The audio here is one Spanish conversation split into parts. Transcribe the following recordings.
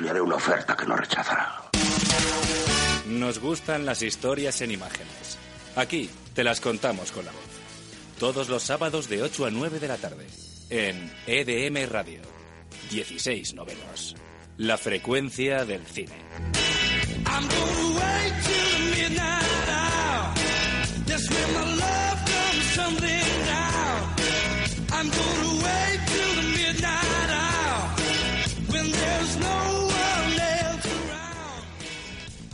le haré una oferta que no rechazará. Nos gustan las historias en imágenes. Aquí te las contamos con la voz. Todos los sábados de 8 a 9 de la tarde. En EDM Radio. 16 novenos. La frecuencia del cine. I'm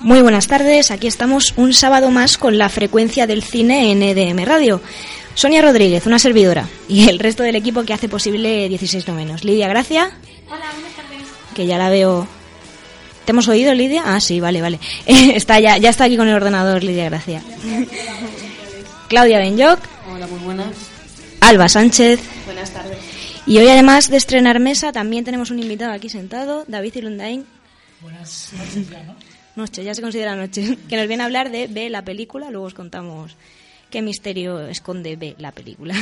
Muy buenas tardes, aquí estamos un sábado más con la frecuencia del cine en EDM Radio. Sonia Rodríguez, una servidora, y el resto del equipo que hace posible 16 novenos. Lidia Gracia. Hola, buenas tardes. Que ya la veo. ¿Te hemos oído, Lidia? Ah, sí, vale, vale. está ya, ya está aquí con el ordenador, Lidia Gracia. Claudia Benyoc. Hola, muy buenas. Alba Sánchez. Buenas tardes. Y hoy, además de estrenar mesa, también tenemos un invitado aquí sentado, David Irundain. Buenas noches ya, ¿no? Noche, ya se considera noche. Que nos viene a hablar de B, la película. Luego os contamos qué misterio esconde B, la película.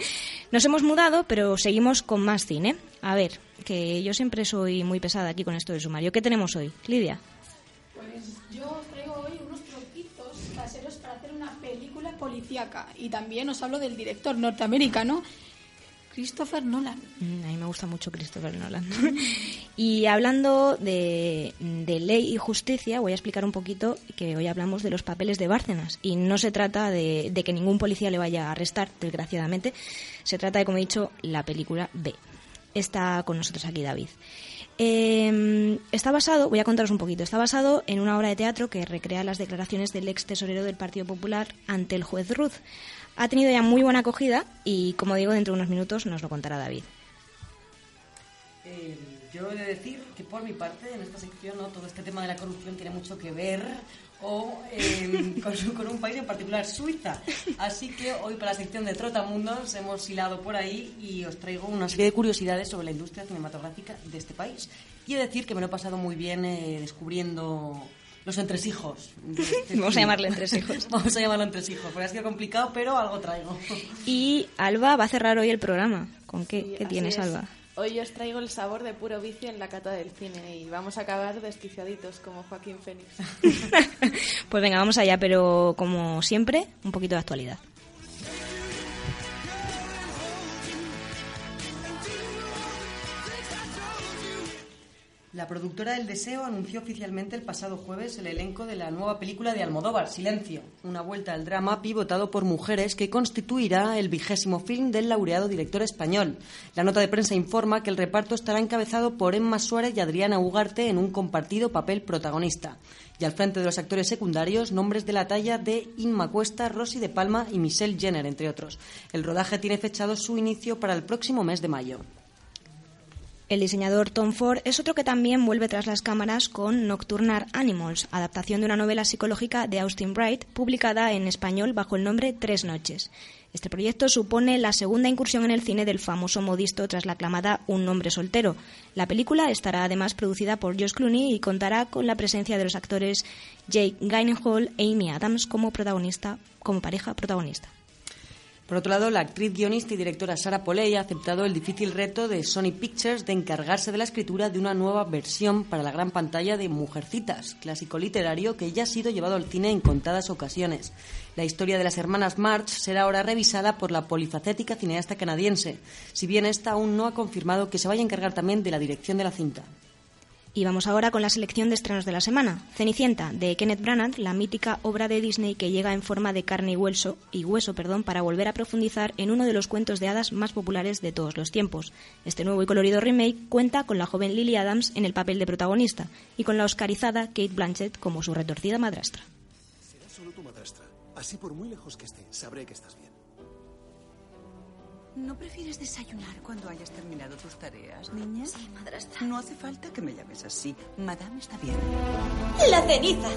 Nos hemos mudado, pero seguimos con más cine. A ver, que yo siempre soy muy pesada aquí con esto del sumario. ¿Qué tenemos hoy? Lidia. Pues yo traigo hoy unos truquitos caseros para hacer una película policíaca. Y también os hablo del director norteamericano Christopher Nolan. Mm, A mí me gusta mucho Christopher Nolan. y hablando de, de ley y justicia, voy a explicar un poquito que hoy hablamos de los papeles de Bárcenas. Y no se trata de, de que ningún policía le vaya a arrestar, desgraciadamente. Se trata de, como he dicho, la película B. Está con nosotros aquí David. Eh, está basado, voy a contaros un poquito, está basado en una obra de teatro que recrea las declaraciones del ex tesorero del Partido Popular ante el juez Ruth. Ha tenido ya muy buena acogida y, como digo, dentro de unos minutos nos lo contará David. Eh, yo he de decir que por mi parte, en esta sección, ¿no? todo este tema de la corrupción tiene mucho que ver o eh, con, su- con un país en particular, Suiza. Así que hoy para la sección de Trotamundos hemos hilado por ahí y os traigo una serie de curiosidades sobre la industria cinematográfica de este país. Y he de decir que me lo he pasado muy bien eh, descubriendo los entresijos. este Vamos a llamarle entresijos. Vamos a llamarlo entresijos, porque ha sido complicado, pero algo traigo. Y Alba va a cerrar hoy el programa. ¿Con qué? Sí, ¿Qué tienes, es. Alba? Hoy os traigo el sabor de puro vicio en la cata del cine y vamos a acabar desquiciaditos como Joaquín Fénix. Pues venga, vamos allá, pero como siempre, un poquito de actualidad. La productora del Deseo anunció oficialmente el pasado jueves el elenco de la nueva película de Almodóvar, Silencio, una vuelta al drama pivotado por mujeres que constituirá el vigésimo film del laureado director español. La nota de prensa informa que el reparto estará encabezado por Emma Suárez y Adriana Ugarte en un compartido papel protagonista. Y al frente de los actores secundarios, nombres de la talla de Inma Cuesta, Rosy de Palma y Michelle Jenner, entre otros. El rodaje tiene fechado su inicio para el próximo mes de mayo. El diseñador Tom Ford es otro que también vuelve tras las cámaras con Nocturnal Animals, adaptación de una novela psicológica de Austin Wright, publicada en español bajo el nombre Tres Noches. Este proyecto supone la segunda incursión en el cine del famoso modisto tras la aclamada Un hombre soltero. La película estará además producida por Josh Clooney y contará con la presencia de los actores Jake Gyllenhaal e Amy Adams como protagonista, como pareja protagonista. Por otro lado, la actriz, guionista y directora Sara Polley ha aceptado el difícil reto de Sony Pictures de encargarse de la escritura de una nueva versión para la gran pantalla de Mujercitas, clásico literario que ya ha sido llevado al cine en contadas ocasiones. La historia de las hermanas March será ahora revisada por la polifacética cineasta canadiense, si bien esta aún no ha confirmado que se vaya a encargar también de la dirección de la cinta. Y vamos ahora con la selección de estrenos de la semana. Cenicienta, de Kenneth Branagh, la mítica obra de Disney que llega en forma de carne y hueso, y hueso perdón, para volver a profundizar en uno de los cuentos de hadas más populares de todos los tiempos. Este nuevo y colorido remake cuenta con la joven Lily Adams en el papel de protagonista y con la oscarizada Kate Blanchett como su retorcida madrastra. Será solo tu madrastra. Así por muy lejos que esté, sabré que estás bien. ¿No prefieres desayunar cuando hayas terminado tus tareas, niña? Sí, madrastra. No hace falta que me llames así. Madame está bien. La ceniza.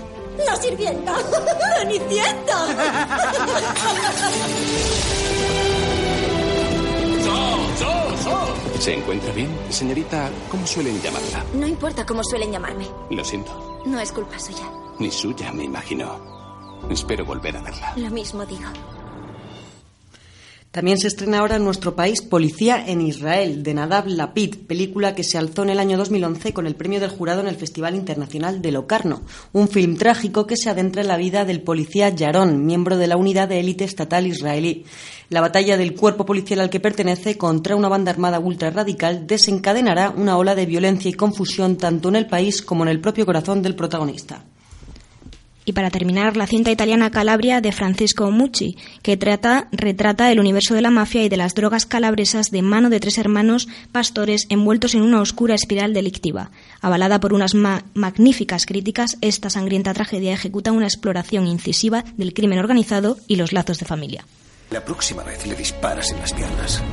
La sirvienta. ¿Se encuentra bien? Señorita, ¿cómo suelen llamarla? No importa cómo suelen llamarme. Lo siento. No es culpa suya. Ni suya, me imagino. Espero volver a verla. Lo mismo digo. También se estrena ahora en nuestro país Policía en Israel, de Nadav Lapid, película que se alzó en el año 2011 con el premio del jurado en el Festival Internacional de Locarno. Un film trágico que se adentra en la vida del policía Yaron, miembro de la unidad de élite estatal israelí. La batalla del cuerpo policial al que pertenece contra una banda armada ultra radical desencadenará una ola de violencia y confusión tanto en el país como en el propio corazón del protagonista. Y para terminar, la cinta italiana Calabria de Francisco Mucci, que trata, retrata el universo de la mafia y de las drogas calabresas de mano de tres hermanos pastores envueltos en una oscura espiral delictiva. Avalada por unas ma- magníficas críticas, esta sangrienta tragedia ejecuta una exploración incisiva del crimen organizado y los lazos de familia. La próxima vez le disparas en las piernas.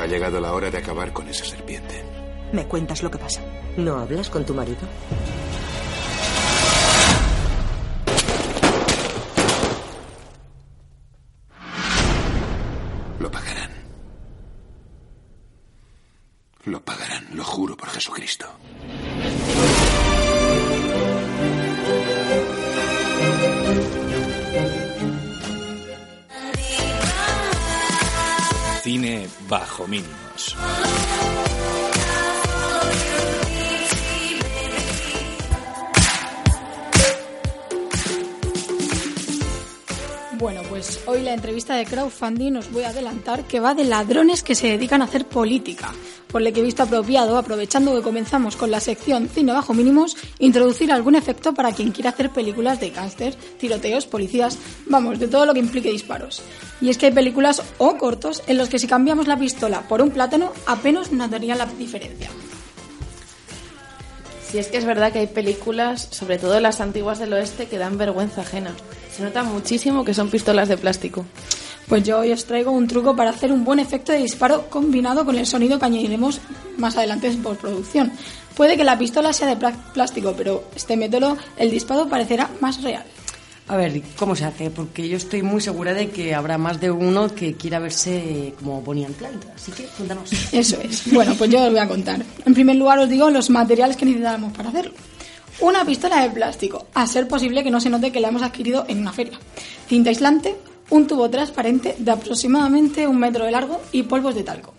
Ha llegado la hora de acabar con esa serpiente. ¿Me cuentas lo que pasa? ¿No hablas con tu marido? Mínimos. La entrevista de crowdfunding os voy a adelantar que va de ladrones que se dedican a hacer política, por lo que he visto apropiado, aprovechando que comenzamos con la sección Cine bajo mínimos, introducir algún efecto para quien quiera hacer películas de gángster, tiroteos, policías, vamos, de todo lo que implique disparos. Y es que hay películas o cortos en los que si cambiamos la pistola por un plátano apenas notaría la diferencia. Si es que es verdad que hay películas, sobre todo las antiguas del oeste, que dan vergüenza ajena. Se nota muchísimo que son pistolas de plástico. Pues yo hoy os traigo un truco para hacer un buen efecto de disparo combinado con el sonido que añadiremos más adelante en postproducción. Puede que la pistola sea de plástico, pero este método el disparo parecerá más real. A ver, ¿cómo se hace? Porque yo estoy muy segura de que habrá más de uno que quiera verse como Bonnie and Clyde. Así que cuéntanos. Eso es. Bueno, pues yo os voy a contar. En primer lugar os digo los materiales que necesitamos para hacerlo. Una pistola de plástico, a ser posible que no se note que la hemos adquirido en una feria. Cinta aislante, un tubo transparente de aproximadamente un metro de largo y polvos de talco.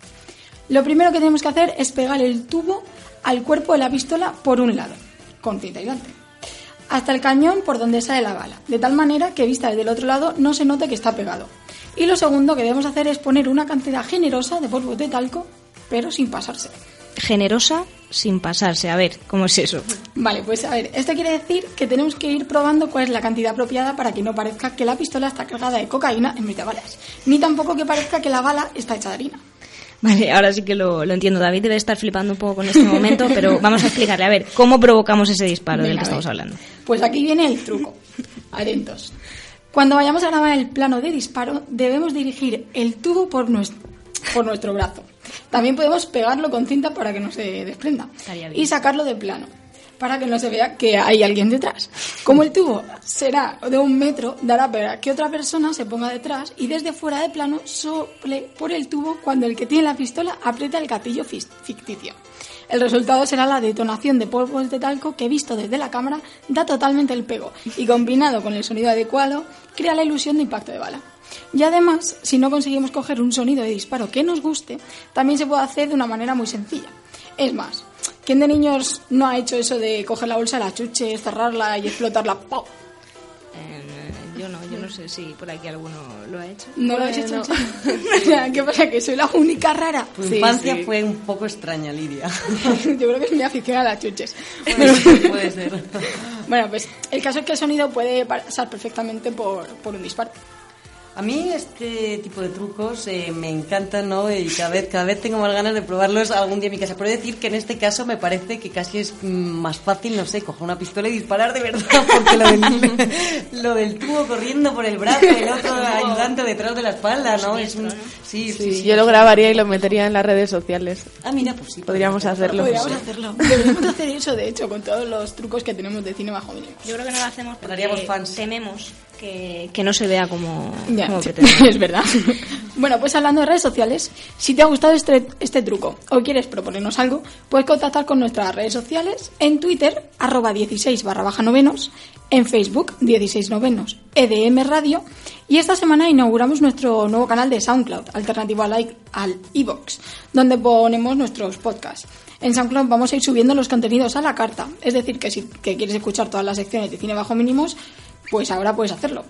Lo primero que tenemos que hacer es pegar el tubo al cuerpo de la pistola por un lado, con cinta aislante, hasta el cañón por donde sale la bala, de tal manera que vista desde el otro lado no se note que está pegado. Y lo segundo que debemos hacer es poner una cantidad generosa de polvos de talco, pero sin pasarse. Generosa sin pasarse. A ver, ¿cómo es eso? Vale, pues a ver, esto quiere decir que tenemos que ir probando cuál es la cantidad apropiada para que no parezca que la pistola está cargada de cocaína en vez de balas, ni tampoco que parezca que la bala está hecha de harina. Vale, ahora sí que lo, lo entiendo. David debe estar flipando un poco con este momento, pero vamos a explicarle. A ver, ¿cómo provocamos ese disparo del que estamos hablando? Pues aquí viene el truco. Atentos. Cuando vayamos a grabar el plano de disparo, debemos dirigir el tubo por nuestro, por nuestro brazo. También podemos pegarlo con cinta para que no se desprenda. Y sacarlo de plano, para que no se vea que hay alguien detrás. Como el tubo será de un metro, dará para que otra persona se ponga detrás y desde fuera de plano sople por el tubo cuando el que tiene la pistola aprieta el gatillo ficticio. El resultado será la detonación de polvos de talco que visto desde la cámara da totalmente el pego y combinado con el sonido adecuado crea la ilusión de impacto de bala. Y además, si no conseguimos coger un sonido de disparo que nos guste, también se puede hacer de una manera muy sencilla. Es más, ¿quién de niños no ha hecho eso de coger la bolsa de la chuche, cerrarla y explotarla? ¡Pau! Eh, yo no, yo no sé si por aquí alguno lo ha hecho. ¿No lo habéis hecho? Bueno. en serio? ¿Qué pasa? ¿Que soy la única rara? Tu Sí, infancia sí. fue un poco extraña, Lidia. Yo creo que es mi afición a las chuches. Puede ser. Bueno, pues el caso es que el sonido puede pasar perfectamente por, por un disparo. A mí este tipo de trucos eh, me encantan, ¿no? Y cada vez, cada vez tengo más ganas de probarlos algún día en mi casa. Pero he de decir que en este caso me parece que casi es mm, más fácil, no sé, coger una pistola y disparar de verdad, porque lo del, lo del tubo corriendo por el brazo, el otro ayudante detrás de la espalda, ¿no? Es un, sí, sí, Sí, sí. yo lo grabaría y lo metería en las redes sociales. Ah, mira, pues sí. Podríamos hacerlo. Podríamos hacerlo. Deberíamos hacer eso, de hecho, con todos los trucos que tenemos de cine bajo mínimo. Yo creo que no lo hacemos porque tememos Que, que no se vea como, Ya, como sí, pretende. es verdad. Bueno, pues hablando de redes sociales, si te ha gustado este, este truco o quieres proponernos algo, puedes contactar con nuestras redes sociales en Twitter, arroba 16 barra baja novenos, en Facebook, 16 novenos, EDM Radio, y esta semana inauguramos nuestro nuevo canal de SoundCloud, alternativo al, i- al iVoox, donde ponemos nuestros podcasts. En SoundCloud vamos a ir subiendo los contenidos a la carta, es decir, que si que quieres escuchar todas las secciones de cine bajo mínimos, pues ahora puedes hacerlo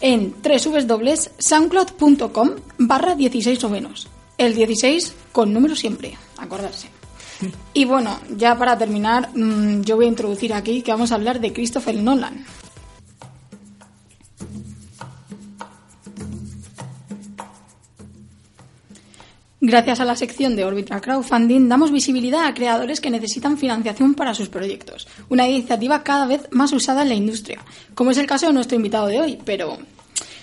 en www.soundcloud.com barra 16 novenos. El 16 con número siempre, acordarse. Y bueno, ya para terminar, mm, yo voy a introducir aquí que vamos a hablar de Christopher Nolan. Gracias a la sección de Orbital Crowdfunding damos visibilidad a creadores que necesitan financiación para sus proyectos, una iniciativa cada vez más usada en la industria, como es el caso de nuestro invitado de hoy. Pero,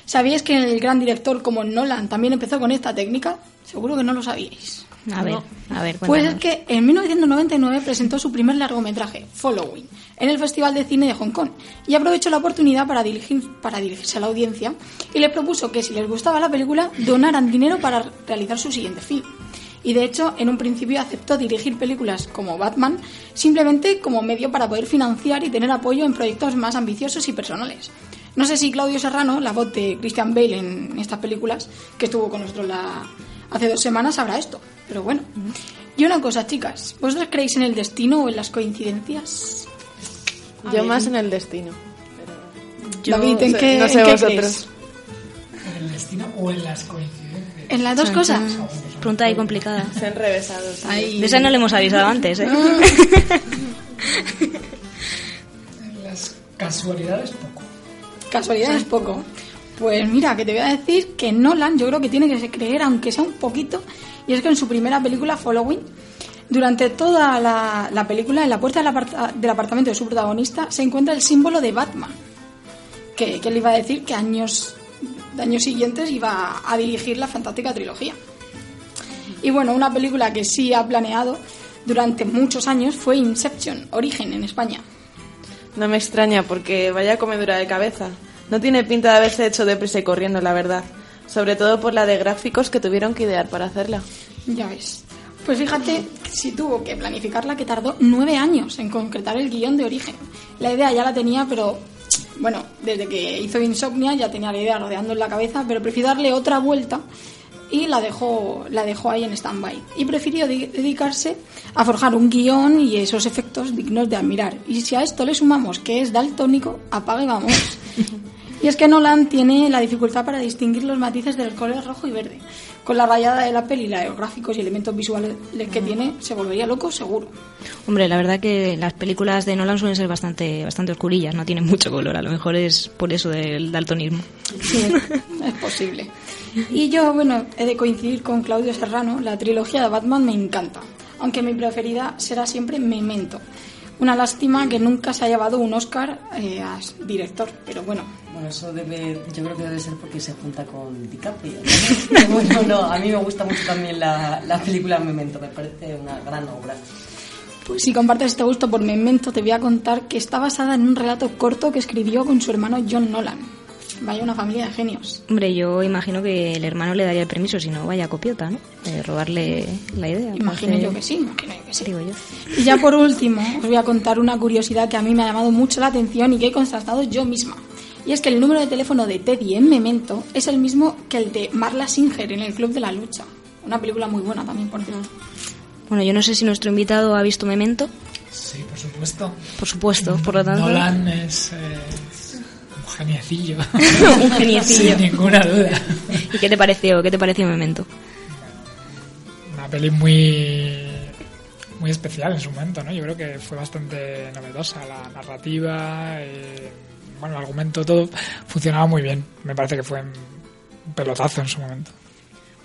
¿sabíais que el gran director como Nolan también empezó con esta técnica? Seguro que no lo sabíais. A ver, a ver, Pues es cuéntanos. que en 1999 presentó su primer largometraje, Following, en el Festival de Cine de Hong Kong y aprovechó la oportunidad para, dirigir- para dirigirse a la audiencia y le propuso que si les gustaba la película donaran dinero para realizar su siguiente film. Y de hecho, en un principio aceptó dirigir películas como Batman simplemente como medio para poder financiar y tener apoyo en proyectos más ambiciosos y personales. No sé si Claudio Serrano, la voz de Christian Bale en estas películas, que estuvo con nosotros la- hace dos semanas, sabrá esto. Pero bueno. Y una cosa, chicas, ¿vosotras creéis en el destino o en las coincidencias? A Yo ver, más en el destino. David, ¿en no sé- qué, no sé en qué vosotros. ¿En el destino o en las coincidencias? ¿En las dos cosas? Pregunta ahí complicada. Se han revesado. sí. De esa no le hemos avisado antes, ¿eh? En las casualidades, poco. Casualidad es poco. Pues mira, que te voy a decir que Nolan yo creo que tiene que creer, aunque sea un poquito, y es que en su primera película, Following, durante toda la, la película, en la puerta del, aparta- del apartamento de su protagonista, se encuentra el símbolo de Batman. Que, que le iba a decir que años, años siguientes iba a dirigir la fantástica trilogía. Y bueno, una película que sí ha planeado durante muchos años fue Inception, Origen en España. No me extraña porque vaya comedura de cabeza. No tiene pinta de haberse hecho deprisa y corriendo, la verdad. Sobre todo por la de gráficos que tuvieron que idear para hacerla. Ya ves. Pues fíjate si tuvo que planificarla que tardó nueve años en concretar el guion de origen. La idea ya la tenía, pero bueno, desde que hizo Insomnia ya tenía la idea rodeando en la cabeza, pero prefirió darle otra vuelta y la dejó, la dejó ahí en stand-by. Y prefirió di- dedicarse a forjar un guion y esos efectos dignos de admirar. Y si a esto le sumamos que es daltónico, apague vamos. Y es que Nolan tiene la dificultad para distinguir los matices del color rojo y verde. Con la rayada de la peli, los gráficos y elementos visuales que tiene, se volvería loco seguro. Hombre, la verdad que las películas de Nolan suelen ser bastante, bastante oscurillas, no tienen mucho color. A lo mejor es por eso del daltonismo. Sí, es posible. Y yo, bueno, he de coincidir con Claudio Serrano. La trilogía de Batman me encanta. Aunque mi preferida será siempre Memento. Una lástima que nunca se ha llevado un Oscar eh, a director, pero bueno. Bueno, eso debe, yo creo que debe ser porque se junta con DiCaprio. ¿no? Pero bueno, no, a mí me gusta mucho también la, la película Memento, me parece una gran obra. Pues si compartes este gusto por Memento, te voy a contar que está basada en un relato corto que escribió con su hermano John Nolan. Vaya una familia de genios. Hombre, yo imagino que el hermano le daría el permiso, si no, vaya copiota, ¿no? De robarle la idea. Imagino yo que sí, imagino yo que sí. Digo yo. Y ya por último, os voy a contar una curiosidad que a mí me ha llamado mucho la atención y que he constatado yo misma. Y es que el número de teléfono de Teddy en Memento es el mismo que el de Marla Singer en el Club de la Lucha. Una película muy buena también, por cierto. Bueno, yo no sé si nuestro invitado ha visto Memento. Sí, por supuesto. Por supuesto, por lo tanto. Nolan es eh, geniecillo. Un geniecillo. Sin ninguna duda. ¿Y qué te pareció? ¿Qué te pareció Memento? Una peli muy muy especial en su momento, ¿no? Yo creo que fue bastante novedosa la narrativa, eh, bueno, el argumento, todo funcionaba muy bien. Me parece que fue un pelotazo en su momento.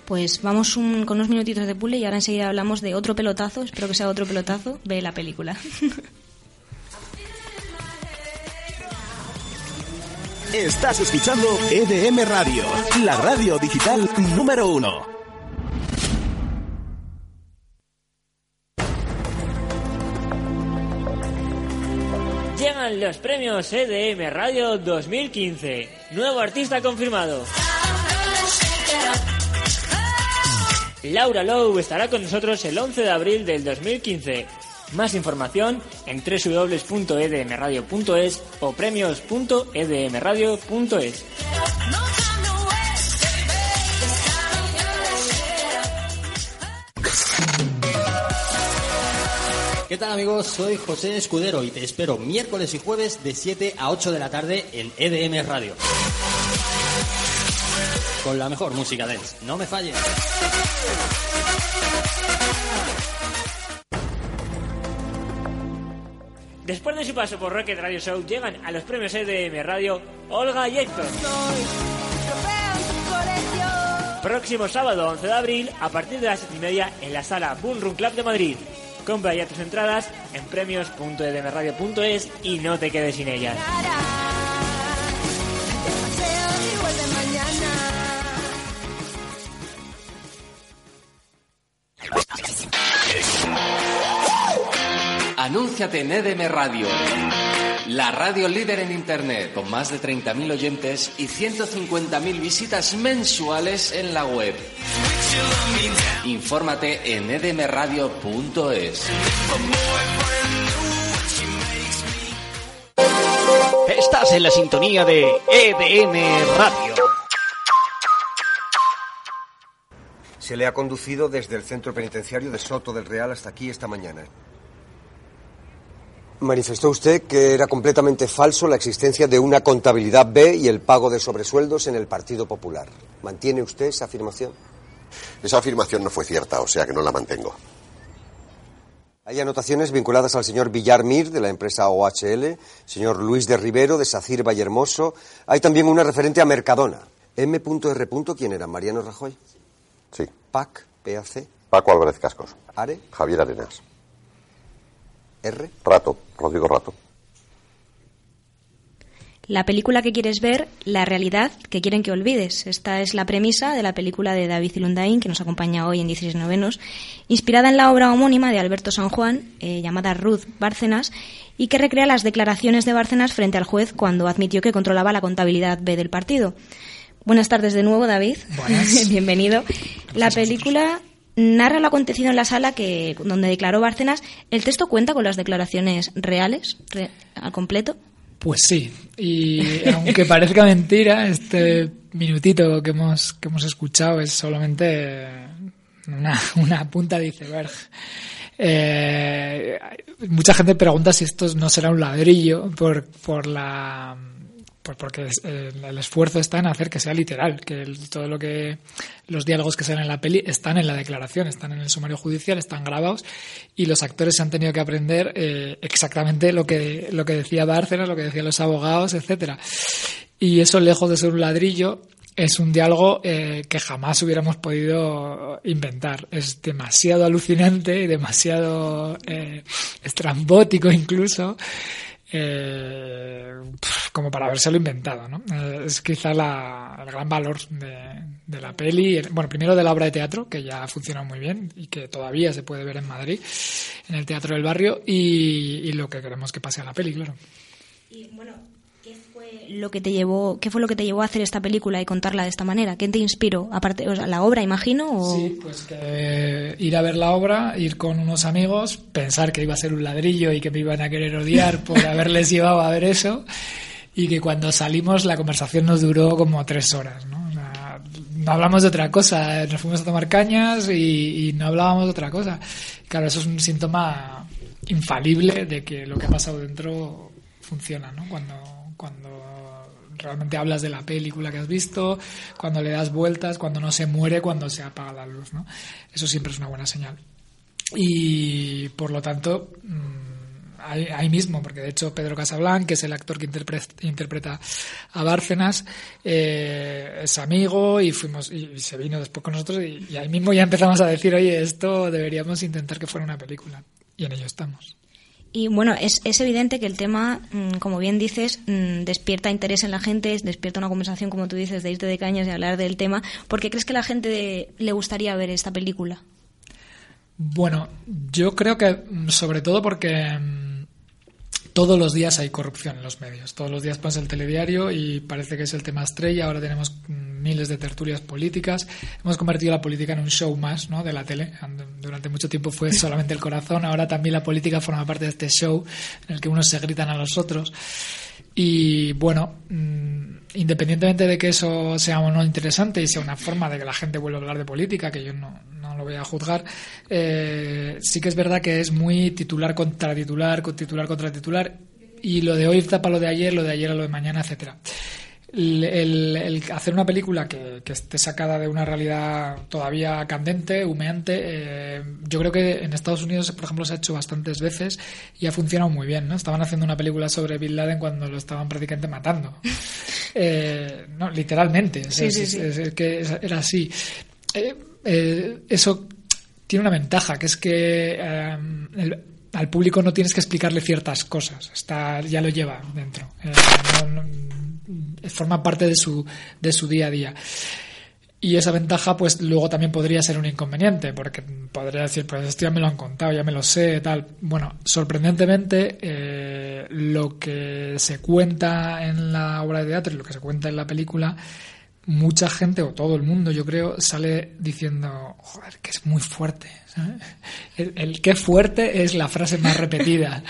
Pues vamos un- con unos minutitos de pule y ahora enseguida hablamos de otro pelotazo, espero que sea otro pelotazo, de la película. Estás escuchando EDM Radio, la radio digital número uno. Llegan los premios EDM Radio 2015. Nuevo artista confirmado. Laura Lowe estará con nosotros el 11 de abril del 2015. Más información en www.edmradio.es o premios.edmradio.es. ¿Qué tal amigos? Soy José Escudero y te espero miércoles y jueves de 7 a 8 de la tarde en EDM Radio. Con la mejor música dance. No me falles. Después de su paso por Rocket Radio Show, llegan a los premios EDM Radio Olga y Héctor. Próximo sábado 11 de abril, a partir de las 7 y media, en la sala Boom Club de Madrid. Compra ya tus entradas en premios.edmradio.es y no te quedes sin ellas. Anúnciate en EDM Radio, la radio líder en Internet, con más de 30.000 oyentes y 150.000 visitas mensuales en la web. Infórmate en edmradio.es. Estás en la sintonía de EDM Radio. Se le ha conducido desde el centro penitenciario de Soto del Real hasta aquí esta mañana. Manifestó usted que era completamente falso la existencia de una contabilidad B y el pago de sobresueldos en el Partido Popular. ¿Mantiene usted esa afirmación? Esa afirmación no fue cierta, o sea que no la mantengo. Hay anotaciones vinculadas al señor Villar Mir, de la empresa OHL, señor Luis de Rivero, de Sacir Vallehermoso. Hay también una referente a Mercadona. M.R. ¿Quién era? ¿Mariano Rajoy? Sí. PAC, PAC, Paco Álvarez Cascos. ARE, Javier Arenas. R. Rato. Rodrigo Rato. La película que quieres ver, la realidad que quieren que olvides. Esta es la premisa de la película de David Ilundain, que nos acompaña hoy en 16 novenos, inspirada en la obra homónima de Alberto San Juan, eh, llamada Ruth Bárcenas, y que recrea las declaraciones de Bárcenas frente al juez cuando admitió que controlaba la contabilidad B del partido. Buenas tardes de nuevo, David. Bienvenido. La película narra lo acontecido en la sala que donde declaró Bárcenas. ¿El texto cuenta con las declaraciones reales re- al completo? Pues sí, y aunque parezca mentira, este minutito que hemos, que hemos escuchado es solamente una, una punta de iceberg. Eh, mucha gente pregunta si esto no será un ladrillo por, por la pues porque eh, el esfuerzo está en hacer que sea literal, que el- todo lo que los diálogos que salen en la peli están en la declaración, están en el sumario judicial, están grabados y los actores se han tenido que aprender eh, exactamente lo que lo que decía Bárcenas, lo que decían los abogados, etcétera. Y eso lejos de ser un ladrillo es un diálogo eh, que jamás hubiéramos podido inventar. Es demasiado alucinante y demasiado eh, estrambótico incluso eh, como para habérselo inventado. ¿no? Eh, es quizá la- el gran valor de, la peli. El- Bueno, primero de la obra de teatro, que ya ha funcionado muy bien y que todavía se puede ver en Madrid, en el Teatro del Barrio, y, y lo que queremos que pase a la peli, claro. Y bueno, ¿qué fue lo que te llevó, qué fue lo que te llevó a hacer esta película y contarla de esta manera? ¿Qué te inspiró? Aparte, o sea, la obra, imagino, o Sí, pues que eh, ir a ver la obra, ir con unos amigos, pensar que iba a ser un ladrillo y que me iban a querer odiar por haberles llevado a ver eso, y que cuando salimos la conversación nos duró como tres horas, ¿no? No hablamos de otra cosa, nos fuimos a tomar cañas y, y no hablábamos de otra cosa. Claro, eso es un síntoma infalible de que lo que ha pasado dentro funciona, ¿no? Cuando, cuando realmente hablas de la película que has visto, cuando le das vueltas, cuando no se muere, cuando se apaga la luz, ¿no? Eso siempre es una buena señal. Y por lo tanto, mm, ahí, ahí mismo, porque de hecho Pedro Casablanc, que es el actor que interpre- interpreta a Bárcenas, eh, es amigo y fuimos y, se vino después con nosotros y ahí mismo ya empezamos a decir, oye, esto deberíamos intentar que fuera una película. Y en ello estamos. Y bueno, es, es evidente que el tema, mm, como bien dices, mm, despierta interés en la gente, despierta una conversación, como tú dices, de irte de cañas y hablar del tema. ¿Por qué crees que la gente le gustaría ver esta película? Bueno, yo creo que mm, sobre todo porque todos los días hay corrupción en los medios. Todos los días pasa el telediario y parece que es el tema estrella. Ahora tenemos mm, miles de tertulias políticas. Hemos convertido la política en un show más ¿no? de la tele. Durante mucho tiempo fue solamente el corazón. Ahora también la política forma parte de este show en el que unos se gritan a los otros. Y bueno, mm, independientemente de que eso sea o no interesante y sea una forma de que la gente vuelva a hablar de política, que yo no, no lo voy a juzgar, eh, sí que es verdad que es muy titular contra titular, titular contra titular, y lo de hoy tapa lo de ayer, lo de ayer a lo de mañana, etcétera el, el, hacer una película que, que, esté sacada de una realidad todavía candente, humeante, eh, yo creo que en Estados Unidos, por ejemplo, se ha hecho bastantes veces y ha funcionado muy bien, ¿no? Estaban haciendo una película sobre Bin Laden cuando lo estaban prácticamente matando. Eh, no, literalmente. Sí, sí, sí. Es, es, que era así. Eh, eso tiene una ventaja, que es que el, al público no tienes que explicarle ciertas cosas, está, ya lo lleva dentro. No, no, forma parte de su, de su día a día. Y esa ventaja, pues luego también podría ser un inconveniente, porque podría decir, pues esto ya me lo han contado, ya me lo sé, tal. Bueno, sorprendentemente, eh, lo que se cuenta en la obra de teatro y lo que se cuenta en la película, mucha gente, o todo el mundo, yo creo, sale diciendo, joder, que es muy fuerte. El, el qué fuerte es la frase más repetida.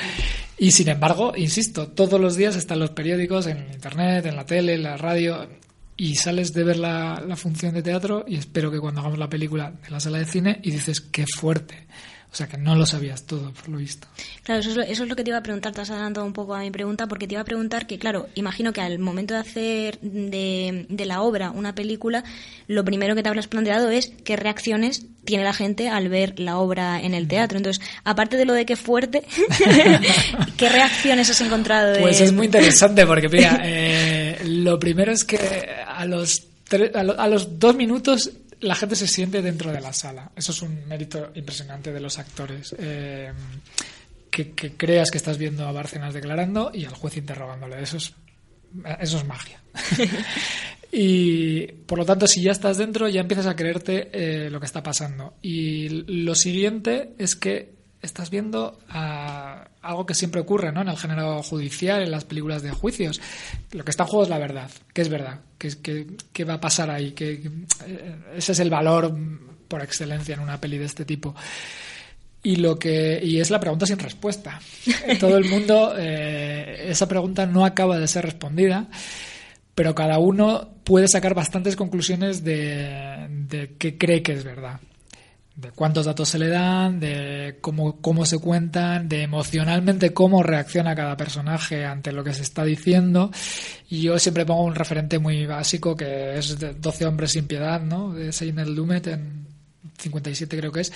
Y sin embargo, insisto, todos los días están los periódicos, en internet, en la tele, en la radio, y sales de ver la, la, función de teatro y espero que cuando hagamos la película en la sala de cine y dices qué fuerte. O sea que no lo sabías todo, por lo visto. Claro, eso es lo, eso es lo que te iba a preguntar, te has adelantado un poco a mi pregunta, porque te iba a preguntar que, claro, imagino que al momento de hacer de, de la obra una película, lo primero que te habrás planteado es qué reacciones tiene la gente al ver la obra en el teatro. Entonces, aparte de lo de qué fuerte, ¿qué reacciones has encontrado? De... Pues es muy interesante porque, mira, eh, lo primero es que a los, a, lo, a los dos minutos la gente se siente dentro de la sala. Eso es un mérito impresionante de los actores. Eh, que, que, creas que estás viendo a Bárcenas declarando y al juez interrogándole. Eso es, eso es magia. y por lo tanto, si ya estás dentro, ya empiezas a creerte eh, lo que está pasando. Y lo siguiente es que estás viendo a algo que siempre ocurre ¿no? en el género judicial, en las películas de juicios. Lo que está en juego es la verdad, que es verdad, que, que, que va a pasar ahí, que, que, ese es el valor por excelencia en una peli de este tipo. Y lo que y es la pregunta sin respuesta. Todo el mundo eh, esa pregunta no acaba de ser respondida, pero cada uno puede sacar bastantes conclusiones de, de qué cree que es verdad de cuántos datos se le dan, de cómo, cómo se cuentan, de emocionalmente cómo reacciona cada personaje ante lo que se está diciendo. Y yo siempre pongo un referente muy básico que es de 12 hombres sin piedad, ¿no? De Seinel Lumet en 57 creo que es.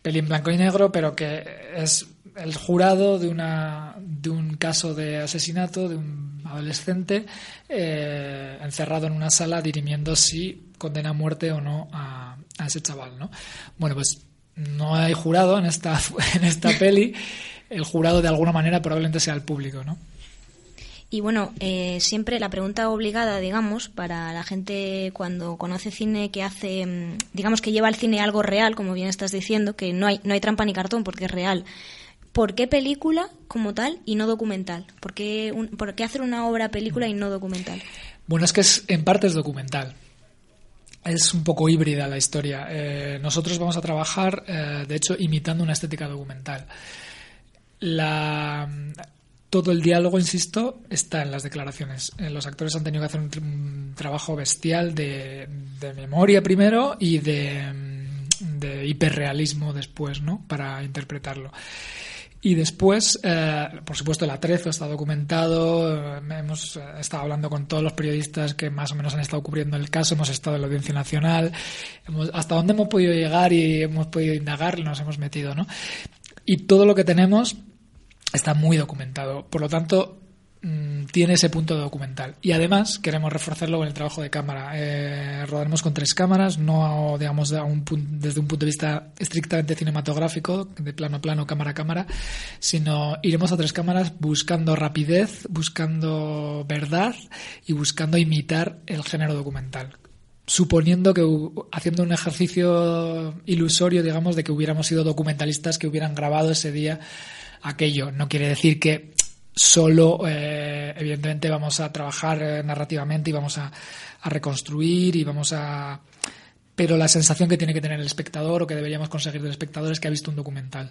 Peli en blanco y negro, pero que es el jurado de, una, de un caso de asesinato de un adolescente eh, encerrado en una sala dirimiendo si condena a muerte o no a, a ese chaval, ¿no? Bueno, pues no hay jurado en esta, en esta peli. El jurado de alguna manera probablemente sea el público, ¿no? Y bueno, eh, siempre la pregunta obligada, digamos, para la gente cuando conoce cine que hace, digamos que lleva al cine algo real, como bien estás diciendo, que no hay, no hay trampa ni cartón porque es real. ¿Por qué película como tal y no documental? ¿Por qué, un, ¿Por qué hacer una obra película y no documental? Bueno, es que es, en parte es documental es un poco híbrida la historia. Eh, nosotros vamos a trabajar, eh, de hecho, imitando una estética documental. La, todo el diálogo, insisto, está en las declaraciones. Eh, los actores han tenido que hacer un, trabajo bestial de, memoria primero y de hiperrealismo después, ¿no? Para interpretarlo. Y después, eh, por supuesto, el atrezo está documentado. Eh, hemos estado hablando con todos los periodistas que más o menos han estado cubriendo el caso. Hemos estado en la Audiencia Nacional. Hemos, hasta dónde hemos podido llegar y hemos podido indagar, nos hemos metido, ¿no? Y todo lo que tenemos está muy documentado. Por lo tanto, tiene ese punto documental. Y además queremos reforzarlo con el trabajo de cámara. Eh, rodaremos con tres cámaras, no digamos un, desde un punto de vista estrictamente cinematográfico, de plano a plano, cámara a cámara, sino iremos a tres cámaras buscando rapidez, buscando verdad y buscando imitar el género documental suponiendo que haciendo un ejercicio ilusorio, digamos, de que hubiéramos sido documentalistas que hubieran grabado ese día aquello. No quiere decir que solo, eh, evidentemente, vamos a trabajar eh, narrativamente y vamos a, a reconstruir y vamos a... Pero la sensación que tiene que tener el espectador o que deberíamos conseguir del espectador es que ha visto un documental.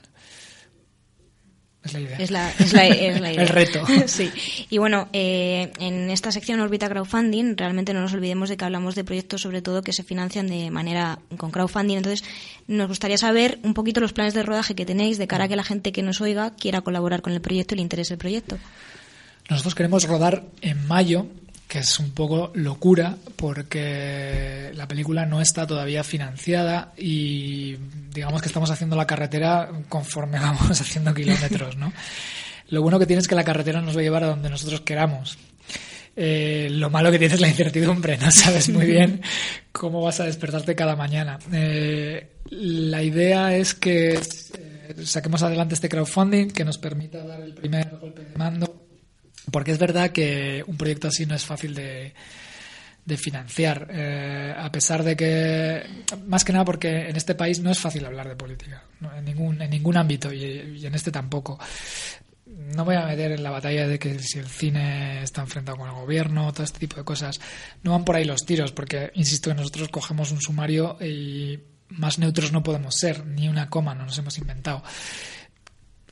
Es la idea. Es la, es la- es la idea. El reto. sí. Y bueno, eh, en esta sección Orbita Crowdfunding, realmente no nos olvidemos de que hablamos de proyectos, sobre todo, que se financian de manera con crowdfunding. Entonces, nos gustaría saber un poquito los planes de rodaje que tenéis de cara a que la gente que nos oiga quiera colaborar con el proyecto y le interese el proyecto. Nosotros queremos rodar en mayo, que es un poco locura, porque la película no está todavía financiada y digamos que estamos haciendo la carretera conforme vamos haciendo kilómetros, ¿no? Lo bueno que tiene es que la carretera nos va a llevar a donde nosotros queramos. Eh, lo malo que tiene es la incertidumbre, no sabes muy bien cómo vas a despertarte cada mañana. Eh, la idea es que eh, saquemos adelante este crowdfunding que nos permita dar el primer golpe de mando porque es verdad que un proyecto así no es fácil de, financiar, eh, a pesar de que, más que nada porque en este país no es fácil hablar de política, en, ningún, en ningún ámbito y, y en este tampoco. No voy a meter en la batalla de que si el cine está enfrentado con el gobierno, todo este tipo de cosas. No van por ahí los tiros, porque, insisto, que nosotros cogemos un sumario y más neutros no podemos ser, ni una coma no nos hemos inventado.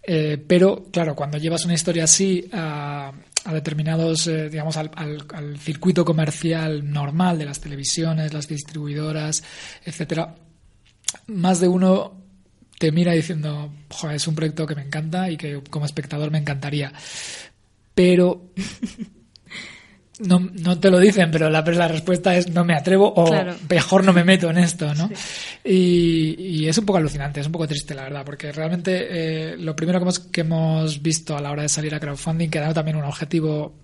Eh, pero, claro, cuando llevas una historia así a, a determinados, eh, digamos, al, al- al circuito comercial normal de las televisiones, las distribuidoras, etcétera, más de uno te mira diciendo, "Joder, es un proyecto que me encanta y que como espectador me encantaría. Pero no, no te lo dicen, pero la, la respuesta es no me atrevo o Claro. mejor no me meto en esto, ¿no? Y, y es un poco alucinante, es un poco triste, la verdad, porque realmente eh, lo primero que hemos, que hemos visto a la hora de salir a crowdfunding, que era también un objetivo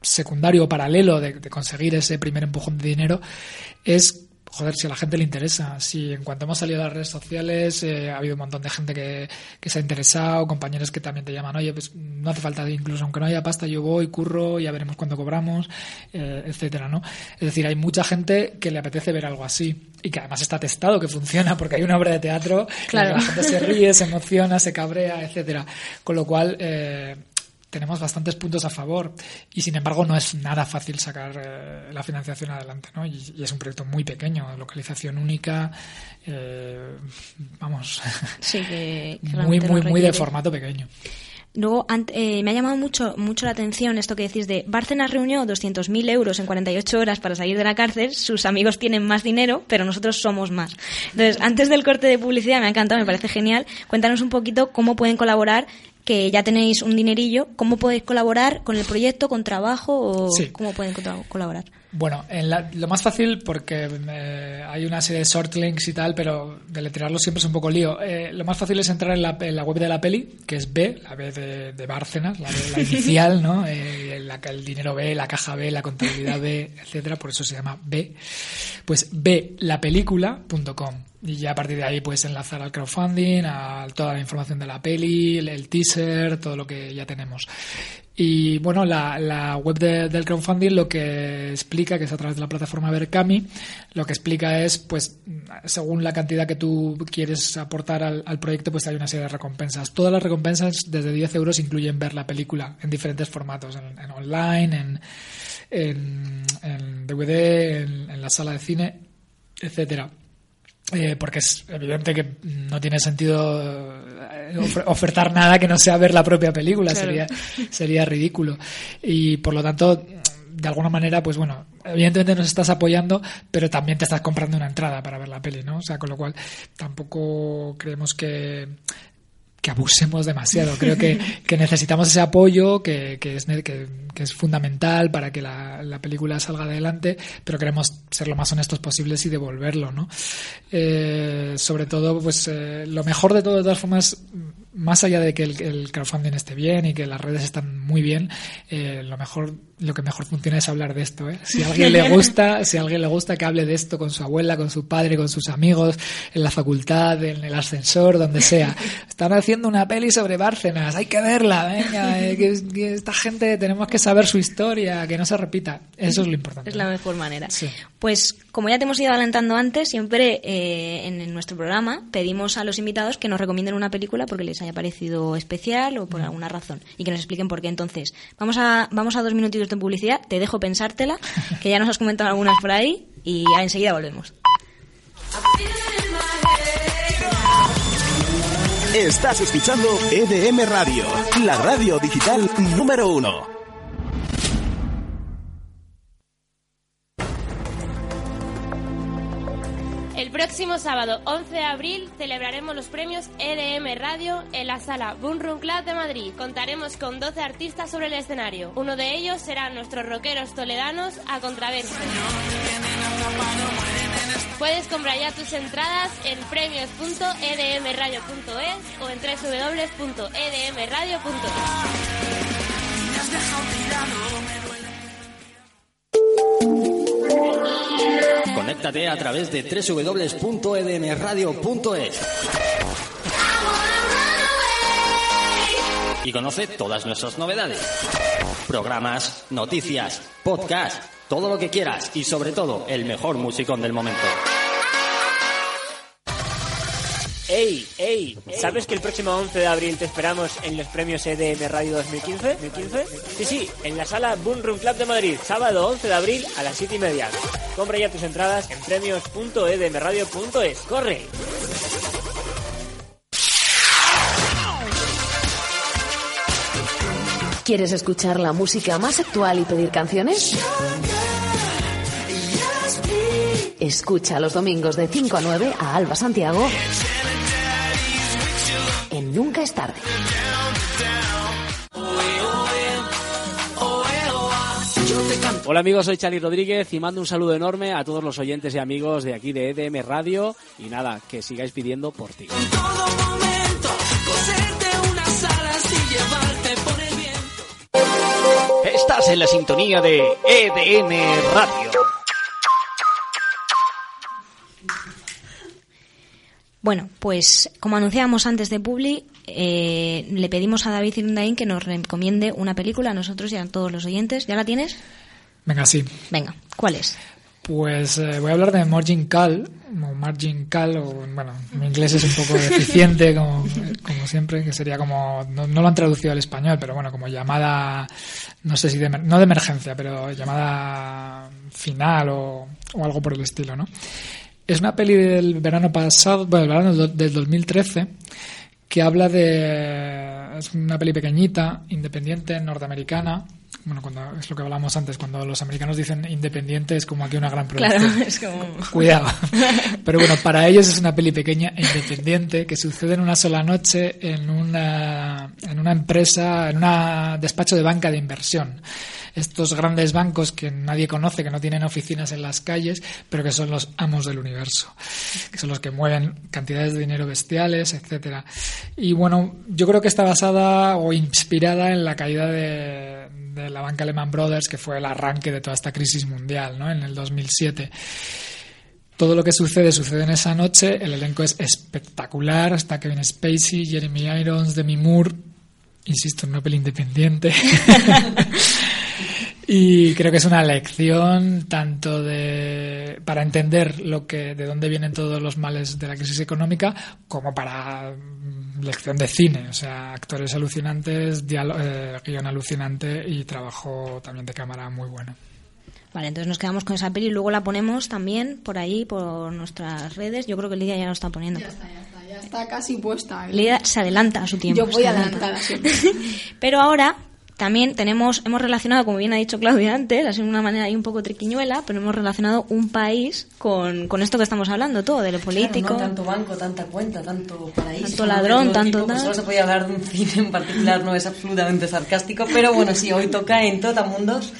secundario o paralelo de, de conseguir ese primer empujón de dinero, es joder, si a la gente le interesa. Si en cuanto hemos salido a las redes sociales eh, ha habido un montón de gente que, que se ha interesado, compañeros que también te llaman, oye, pues no hace falta, incluso aunque no haya pasta, yo voy, curro, ya veremos cuándo cobramos, eh, etcétera, ¿no? Es decir, hay mucha gente que le apetece ver algo así y que además está testado que funciona porque hay una obra de teatro Claro. la gente se ríe, se emociona, se cabrea, etcétera. Con lo cual, eh, tenemos bastantes puntos a favor y sin embargo no es nada fácil sacar eh, la financiación adelante ¿no? y, y es un proyecto muy pequeño localización única eh, vamos Sí, que, que muy muy muy de formato pequeño Luego, eh, me ha llamado mucho, mucho la atención esto que decís de Bárcenas reunió 200.000 euros en 48 horas para salir de la cárcel, sus amigos tienen más dinero, pero nosotros somos más. Entonces, antes del corte de publicidad, me ha encantado, me parece genial, cuéntanos un poquito cómo pueden colaborar, que ya tenéis un dinerillo, cómo podéis colaborar con el proyecto, con trabajo, o Sí. cómo pueden co- colaborar. Bueno, en la- lo más fácil, porque eh, hay una serie de short links y tal, pero deletrearlo siempre es un poco lío. Eh, lo más fácil es entrar en la, en la web de la peli, que es B, la B de, de Bárcenas, la, B- la inicial, ¿no? Eh, la- el dinero B, la caja B, la contabilidad B, etcétera, por eso se llama B. Pues blapelícula.com. Y ya a partir de ahí puedes enlazar al crowdfunding, a toda la información de la peli, el, teaser, todo lo que ya tenemos. Y bueno, la, web de- del crowdfunding lo que explica, que es a través de la plataforma Berkami, lo que explica es, pues, según la cantidad que tú quieres aportar al, proyecto, pues hay una serie de recompensas. Todas las recompensas desde 10 euros incluyen ver la película en diferentes formatos, en, online, en, en, en DVD, en, en la sala de cine, etcétera. Eh, porque es evidente que no tiene sentido eh, ofertar nada que no sea ver la propia película, Claro. sería, sería ridículo. Y por lo tanto, de alguna manera, pues bueno, evidentemente nos estás apoyando, pero también te estás comprando una entrada para ver la peli, ¿no? O sea, con lo cual tampoco creemos que que abusemos demasiado. Creo que, que necesitamos ese apoyo que, que es, que, que es fundamental para que la, la película salga adelante, pero queremos ser lo más honestos posibles y devolverlo, ¿no? Eh, sobre todo, pues eh, lo mejor de todo, de todas formas, más allá de que el, el crowdfunding esté bien y que las redes están muy bien, eh, lo mejor, lo que mejor funciona es hablar de esto. ¿eh? Si a alguien le gusta, si a alguien le gusta que hable de esto con su abuela, con su padre, con sus amigos, en la facultad, en el ascensor, donde sea. Están haciendo una peli sobre Bárcenas, hay que verla, venga, eh, que, que esta gente tenemos que saber su historia, que no se repita. Eso es lo importante. Es la mejor manera. Sí. Pues como ya te hemos ido adelantando antes, siempre eh, en, en nuestro programa pedimos a los invitados que nos recomienden una película porque les haya parecido especial o por Mm. alguna razón y que nos expliquen por qué. Entonces, vamos a, vamos a dos minutitos de publicidad, te dejo pensártela, que ya nos has comentado algunas por ahí, y enseguida volvemos. Estás escuchando EDM Radio, la radio digital número uno. El próximo sábado 11 de abril celebraremos los premios EDM Radio en la sala Room Club de Madrid. Contaremos con 12 artistas sobre el escenario. Uno de ellos serán nuestros rockeros toledanos a contraverso. Puedes comprar ya tus entradas en premios.edmradio.es o en www.edmradio.es. Conéctate a través de www.edmradio.es. Y conoce todas nuestras novedades. Programas, noticias, podcast, todo lo que quieras y sobre todo el mejor musicón del momento. ¡Ey, ey! ¿Sabes que el próximo 11 de abril te esperamos en los premios EDM Radio 2015? ¿2015? Sí, sí, en la sala Boom Room Club de Madrid, sábado 11 de abril a las 7 y media. Compra ya tus entradas en premios.edmradio.es. ¡Corre! ¿Quieres escuchar la música más actual y pedir canciones? Escucha los domingos de 5 a 9 a Alba Santiago en Nunca es tarde. Hola amigos, soy Charlie Rodríguez y mando un saludo enorme a todos los oyentes y amigos de aquí de EDM Radio y nada, que sigáis pidiendo por ti. Estás en la sintonía de EDM Radio. Bueno, pues como anunciábamos antes de Publi, eh, le pedimos a David Irundain que nos recomiende una película a nosotros y a todos los oyentes. ¿Ya la tienes? Venga, sí. Venga, ¿cuál es? Pues eh, voy a hablar de Margin Call, o Margin Call, o bueno, mi inglés es un poco deficiente, como, como siempre, que sería como, no, no, lo han traducido al español, pero bueno, como llamada, no sé si, de, no de emergencia, pero llamada final o, o algo por el estilo, ¿no? Es una peli del verano pasado, bueno, del verano del 2013, que habla de. Es una peli pequeñita, independiente, norteamericana. Bueno, cuando es lo que hablamos antes, cuando los americanos dicen independiente es como aquí una gran producción. Claro, es como... Cuidado. Pero bueno, para ellos es una peli pequeña e independiente que sucede en una sola noche en una, en una empresa, en un despacho de banca de inversión estos grandes bancos que nadie conoce, que no tienen oficinas en las calles, pero que son los amos del universo, que son los que mueven cantidades de dinero bestiales, etcétera. Y bueno, yo creo que está basada o inspirada en la caída de, la banca Lehman Brothers, que fue el arranque de toda esta crisis mundial, ¿no? En el 2007 todo lo que sucede sucede en esa noche. El elenco es espectacular. Está Kevin Spacey, Jeremy Irons, Demi Moore. Insisto, en una independiente. y creo que es una lección tanto de para entender lo que de dónde vienen todos los males de la crisis económica como para lección de cine, o sea, actores alucinantes, eh, guion alucinante y trabajo también de cámara muy bueno. Vale, entonces nos quedamos con esa peli y luego la ponemos también por ahí, por nuestras redes. Yo creo que Lidia ya lo está poniendo. Ya está, ya está, ya está casi puesta. ¿eh? Lidia se adelanta a su tiempo. Yo voy adelantada siempre. Pero ahora también tenemos, hemos relacionado, como bien ha dicho Claudia antes, así de una manera ahí un poco triquiñuela, pero hemos relacionado un país con, con esto que estamos hablando, todo, de lo político. Claro, no tanto banco, tanta cuenta, tanto paraíso. Tanto ladrón, tanto tipo, tal. Pues solo se podía hablar de un cine en particular, no es absolutamente sarcástico, pero bueno, sí, hoy toca en Totamundos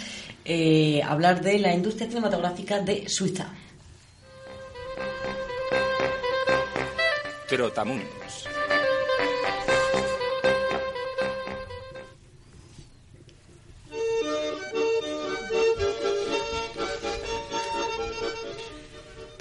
eh, hablar de la industria cinematográfica de Suiza. Trotamundos.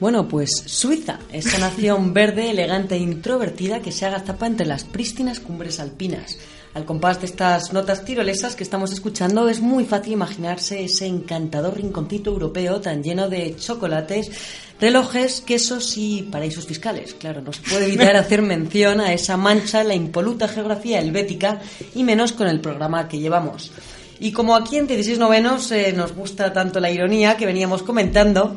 Bueno, pues Suiza, esa nación verde, elegante e introvertida que se agazapa entre las prístinas cumbres alpinas. Al compás de estas notas tirolesas que estamos escuchando, es muy fácil imaginarse ese encantador rinconcito europeo tan lleno de chocolates, Relojes, quesos y paraísos fiscales. Claro, no se puede evitar hacer mención a esa mancha la impoluta geografía helvética y menos con el programa que llevamos. Y como aquí en 16 novenos eh, nos gusta tanto la ironía que veníamos comentando,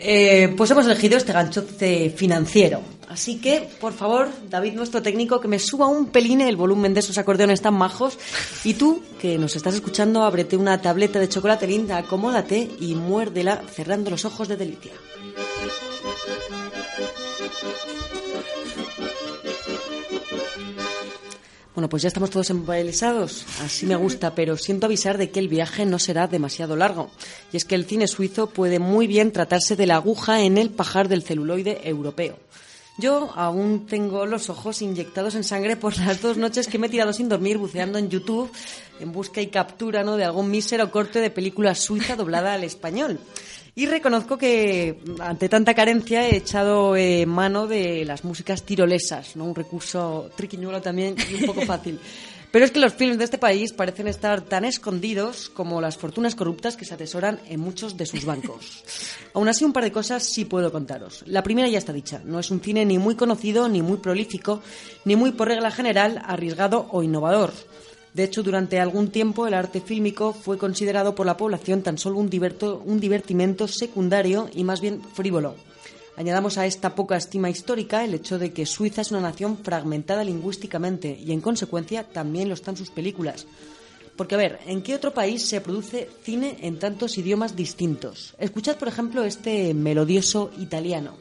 eh, pues hemos elegido este ganchote financiero. Así que, por favor, David, nuestro técnico, que me suba un pelín el volumen de esos acordeones tan majos. Y tú, que nos estás escuchando, ábrete una tableta de chocolate linda, acomódate y muérdela cerrando los ojos de delicia. Bueno, pues ya estamos todos embelesados. Así me gusta, pero siento avisar de que el viaje no será demasiado largo. Y es que el cine suizo puede muy bien tratarse de la aguja en el pajar del celuloide europeo. Yo aún tengo los ojos inyectados en sangre por las dos noches que me he tirado sin dormir buceando en YouTube en busca y captura ¿no? de algún mísero corte de película suiza doblada al español. Y reconozco que ante tanta carencia he echado eh, mano de las músicas tirolesas, ¿no? un recurso triquiñuelo también y un poco fácil. Pero es que los films de este país parecen estar tan escondidos como las fortunas corruptas que se atesoran en muchos de sus bancos. Aún así, un par de cosas sí puedo contaros. La primera ya está dicha. No es un cine ni muy conocido, ni muy prolífico, ni muy por regla general arriesgado o innovador. De hecho, durante algún tiempo el arte fílmico fue considerado por la población tan solo un, divertimento secundario y más bien frívolo. Añadamos a esta poca estima histórica el hecho de que Suiza es una nación fragmentada lingüísticamente y en consecuencia también lo están sus películas. Porque a ver, ¿en qué otro país se produce cine en tantos idiomas distintos? Escuchad, por ejemplo, este melodioso italiano.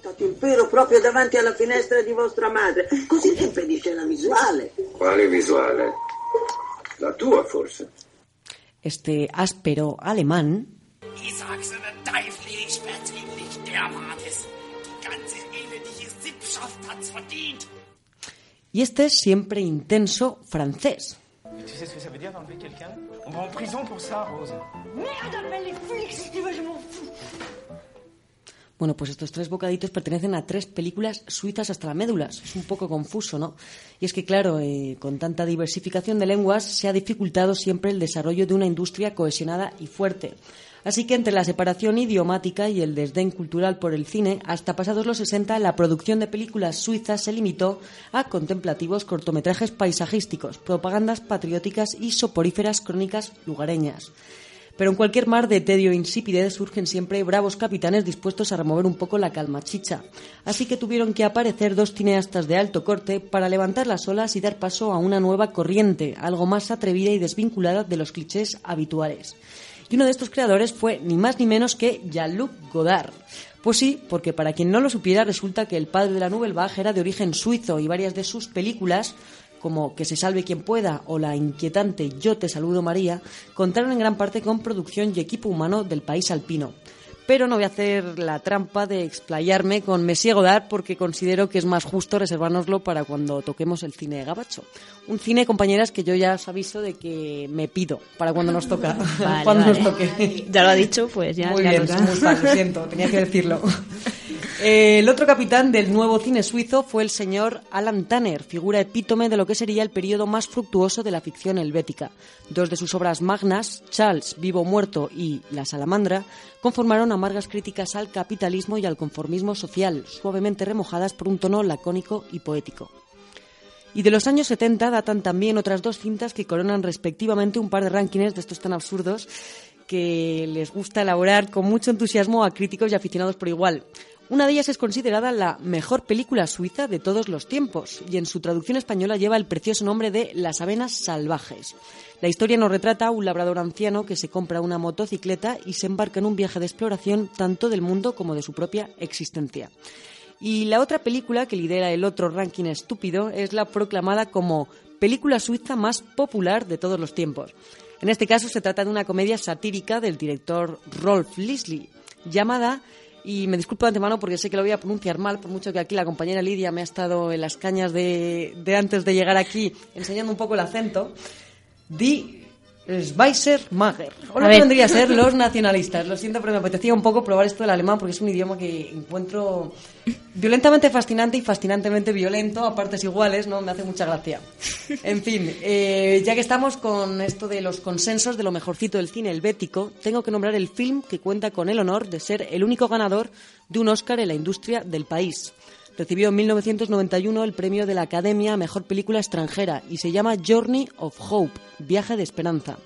Piantato il pero proprio davanti alla finestra di vostra madre. Così le impedisce la visuale. Quale visuale? La tua, forse. Este áspero alemán Ich sag's Ihnen, Teufel, ich werd's Ihnen nicht derartes. Die ganze elendige Sippschaft hat's verdient. y este siempre intenso francés. Tu sais ce que ça veut dire d'enlever quelqu'un On va en prison pour ça, Rose. Merde, appelle les flics si tu veux, je m'en fous. Bueno, pues estos tres bocaditos pertenecen a tres películas suizas hasta la médula. Es un poco confuso, ¿no? Y es que, claro, eh, con tanta diversificación de lenguas se ha dificultado siempre el desarrollo de una industria cohesionada y fuerte. Así que entre la separación idiomática y el desdén cultural por el cine, hasta pasados los 60 la producción de películas suizas se limitó a contemplativos cortometrajes paisajísticos, propagandas patrióticas y soporíferas crónicas lugareñas. Pero en cualquier mar de tedio e insipidez surgen siempre bravos capitanes dispuestos a remover un poco la calma chicha. Así que tuvieron que aparecer dos cineastas de alto corte para levantar las olas y dar paso a una nueva corriente, algo más atrevida y desvinculada de los clichés habituales. Y uno de estos creadores fue ni más ni menos que Jean-Luc Godard. Pues sí, porque para quien no lo supiera, resulta que el padre de la Nouvelle Vague era de origen suizo y varias de sus películas como Que se salve quien pueda o la inquietante Yo te saludo María, contaron en gran parte con producción y equipo humano del país alpino. Pero no voy a hacer la trampa de explayarme con Messier Godard porque considero que es más justo reservárnoslo para cuando toquemos el cine gabacho. Un cine, compañeras, que yo ya os aviso de que me pido para cuando nos toca. Vale, cuando vale. nos toque. Ya lo ha dicho, pues ya, Muy ya bien, muy mal, lo siento, tenía que decirlo. Eh, el otro capitán del nuevo cine suizo fue el señor Alan Tanner, figura epítome de lo que sería el periodo más fructuoso de la ficción helvética. Dos de sus obras magnas, Charles, Vivo o Muerto y La Salamandra, conformaron amargas críticas al capitalismo y al conformismo social, suavemente remojadas por un tono lacónico y poético. Y de los años 70 datan también otras dos cintas que coronan respectivamente un par de rankings de estos tan absurdos que les gusta elaborar con mucho entusiasmo a críticos y aficionados por igual. Una de ellas es considerada la mejor película suiza de todos los tiempos y en su traducción española lleva el precioso nombre de Las avenas salvajes. La historia nos retrata a un labrador anciano que se compra una motocicleta y se embarca en un viaje de exploración tanto del mundo como de su propia existencia. Y la otra película que lidera el otro ranking estúpido es la proclamada como película suiza más popular de todos los tiempos. En este caso se trata de una comedia satírica del director Rolf Lisley, llamada, y me disculpo de antemano porque sé que lo voy a pronunciar mal, por mucho que aquí la compañera Lidia me ha estado en las cañas de, de antes de llegar aquí enseñando un poco el acento, Die Schweizermacher. O lo que ver. vendría a ser los nacionalistas. Lo siento, pero me apetecía un poco probar esto del alemán porque es un idioma que encuentro violentamente fascinante y fascinantemente violento a partes iguales, ¿no? Me hace mucha gracia. En fin, eh, ya que estamos con esto de los consensos de lo mejorcito del cine helvético, tengo que nombrar el film que cuenta con el honor de ser el único ganador de un Oscar en la industria del país. Recibió en 1991 el premio de la Academia a Mejor Película Extranjera y se llama Journey of Hope, Viaje de Esperanza.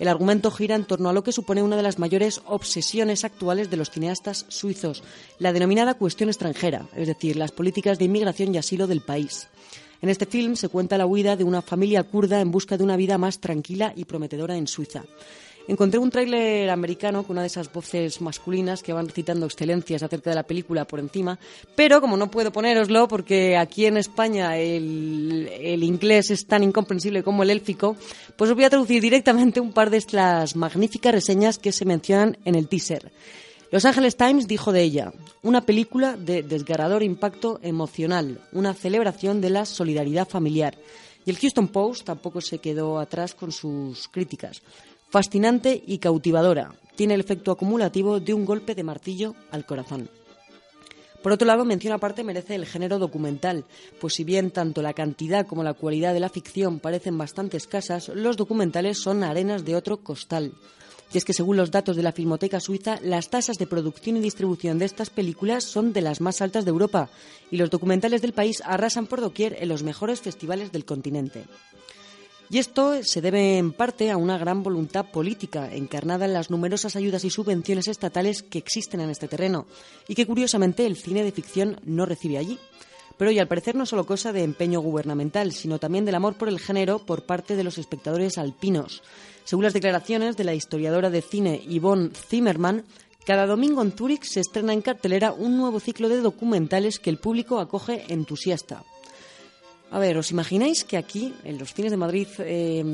El argumento gira en torno a lo que supone una de las mayores obsesiones actuales de los cineastas suizos, la denominada cuestión extranjera, es decir, las políticas de inmigración y asilo del país. En este film se cuenta la huida de una familia kurda en busca de una vida más tranquila y prometedora en Suiza. Encontré un tráiler americano con una de esas voces masculinas que van recitando excelencias acerca de la película por encima, pero como no puedo ponéroslo porque aquí en España el, el inglés es tan incomprensible como el élfico, pues os voy a traducir directamente un par de estas magníficas reseñas que se mencionan en el teaser. Los Angeles Times dijo de ella, una película de desgarrador impacto emocional, una celebración de la solidaridad familiar. Y el Houston Post tampoco se quedó atrás con sus críticas. Fascinante y cautivadora. Tiene el efecto acumulativo de un golpe de martillo al corazón. Por otro lado, mención aparte merece el género documental, pues si bien tanto la cantidad como la cualidad de la ficción parecen bastante escasas, los documentales son arenas de otro costal. Y es que según los datos de la Filmoteca Suiza, las tasas de producción y distribución de estas películas son de las más altas de Europa, y los documentales del país arrasan por doquier en los mejores festivales del continente. Y esto se debe en parte a una gran voluntad política encarnada en las numerosas ayudas y subvenciones estatales que existen en este terreno y que curiosamente el cine de ficción no recibe allí. Pero y al parecer no solo cosa de empeño gubernamental, sino también del amor por el género por parte de los espectadores alpinos. Según las declaraciones de la historiadora de cine Yvonne Zimmerman, cada domingo en Zúrich se estrena en cartelera un nuevo ciclo de documentales que el público acoge entusiasta. A ver, ¿os imagináis que aquí, en los cines de Madrid, eh,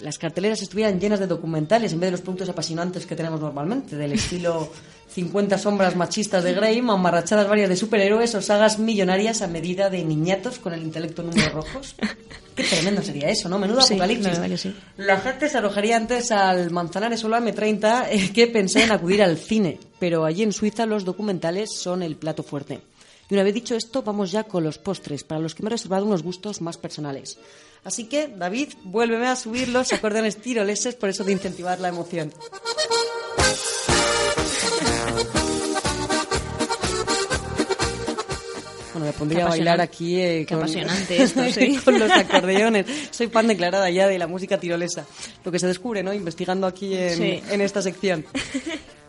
las carteleras estuvieran llenas de documentales en vez de los productos apasionantes que tenemos normalmente, del estilo 50 sombras machistas de Grey, mamarrachadas varias de superhéroes o sagas millonarias a medida de niñatos con el intelecto en números rojos? Qué tremendo sería eso, ¿no? Menudo Sí, apocalipsis. la sí. La gente se arrojaría antes al Manzanares o la M30 eh, que pensé en acudir al cine, pero allí en Suiza los documentales son el plato fuerte. Y una vez dicho esto, vamos ya con los postres, para los que me he reservado unos gustos más personales. Así que, David, vuélveme a subir los acordeones tiroleses por eso de incentivar la emoción. Bueno, me pondría a bailar aquí eh, Qué con, apasionante esto, sí. con los acordeones. Soy fan declarada ya de la música tirolesa. Lo que se descubre, ¿no? Investigando aquí en, Sí. en esta sección.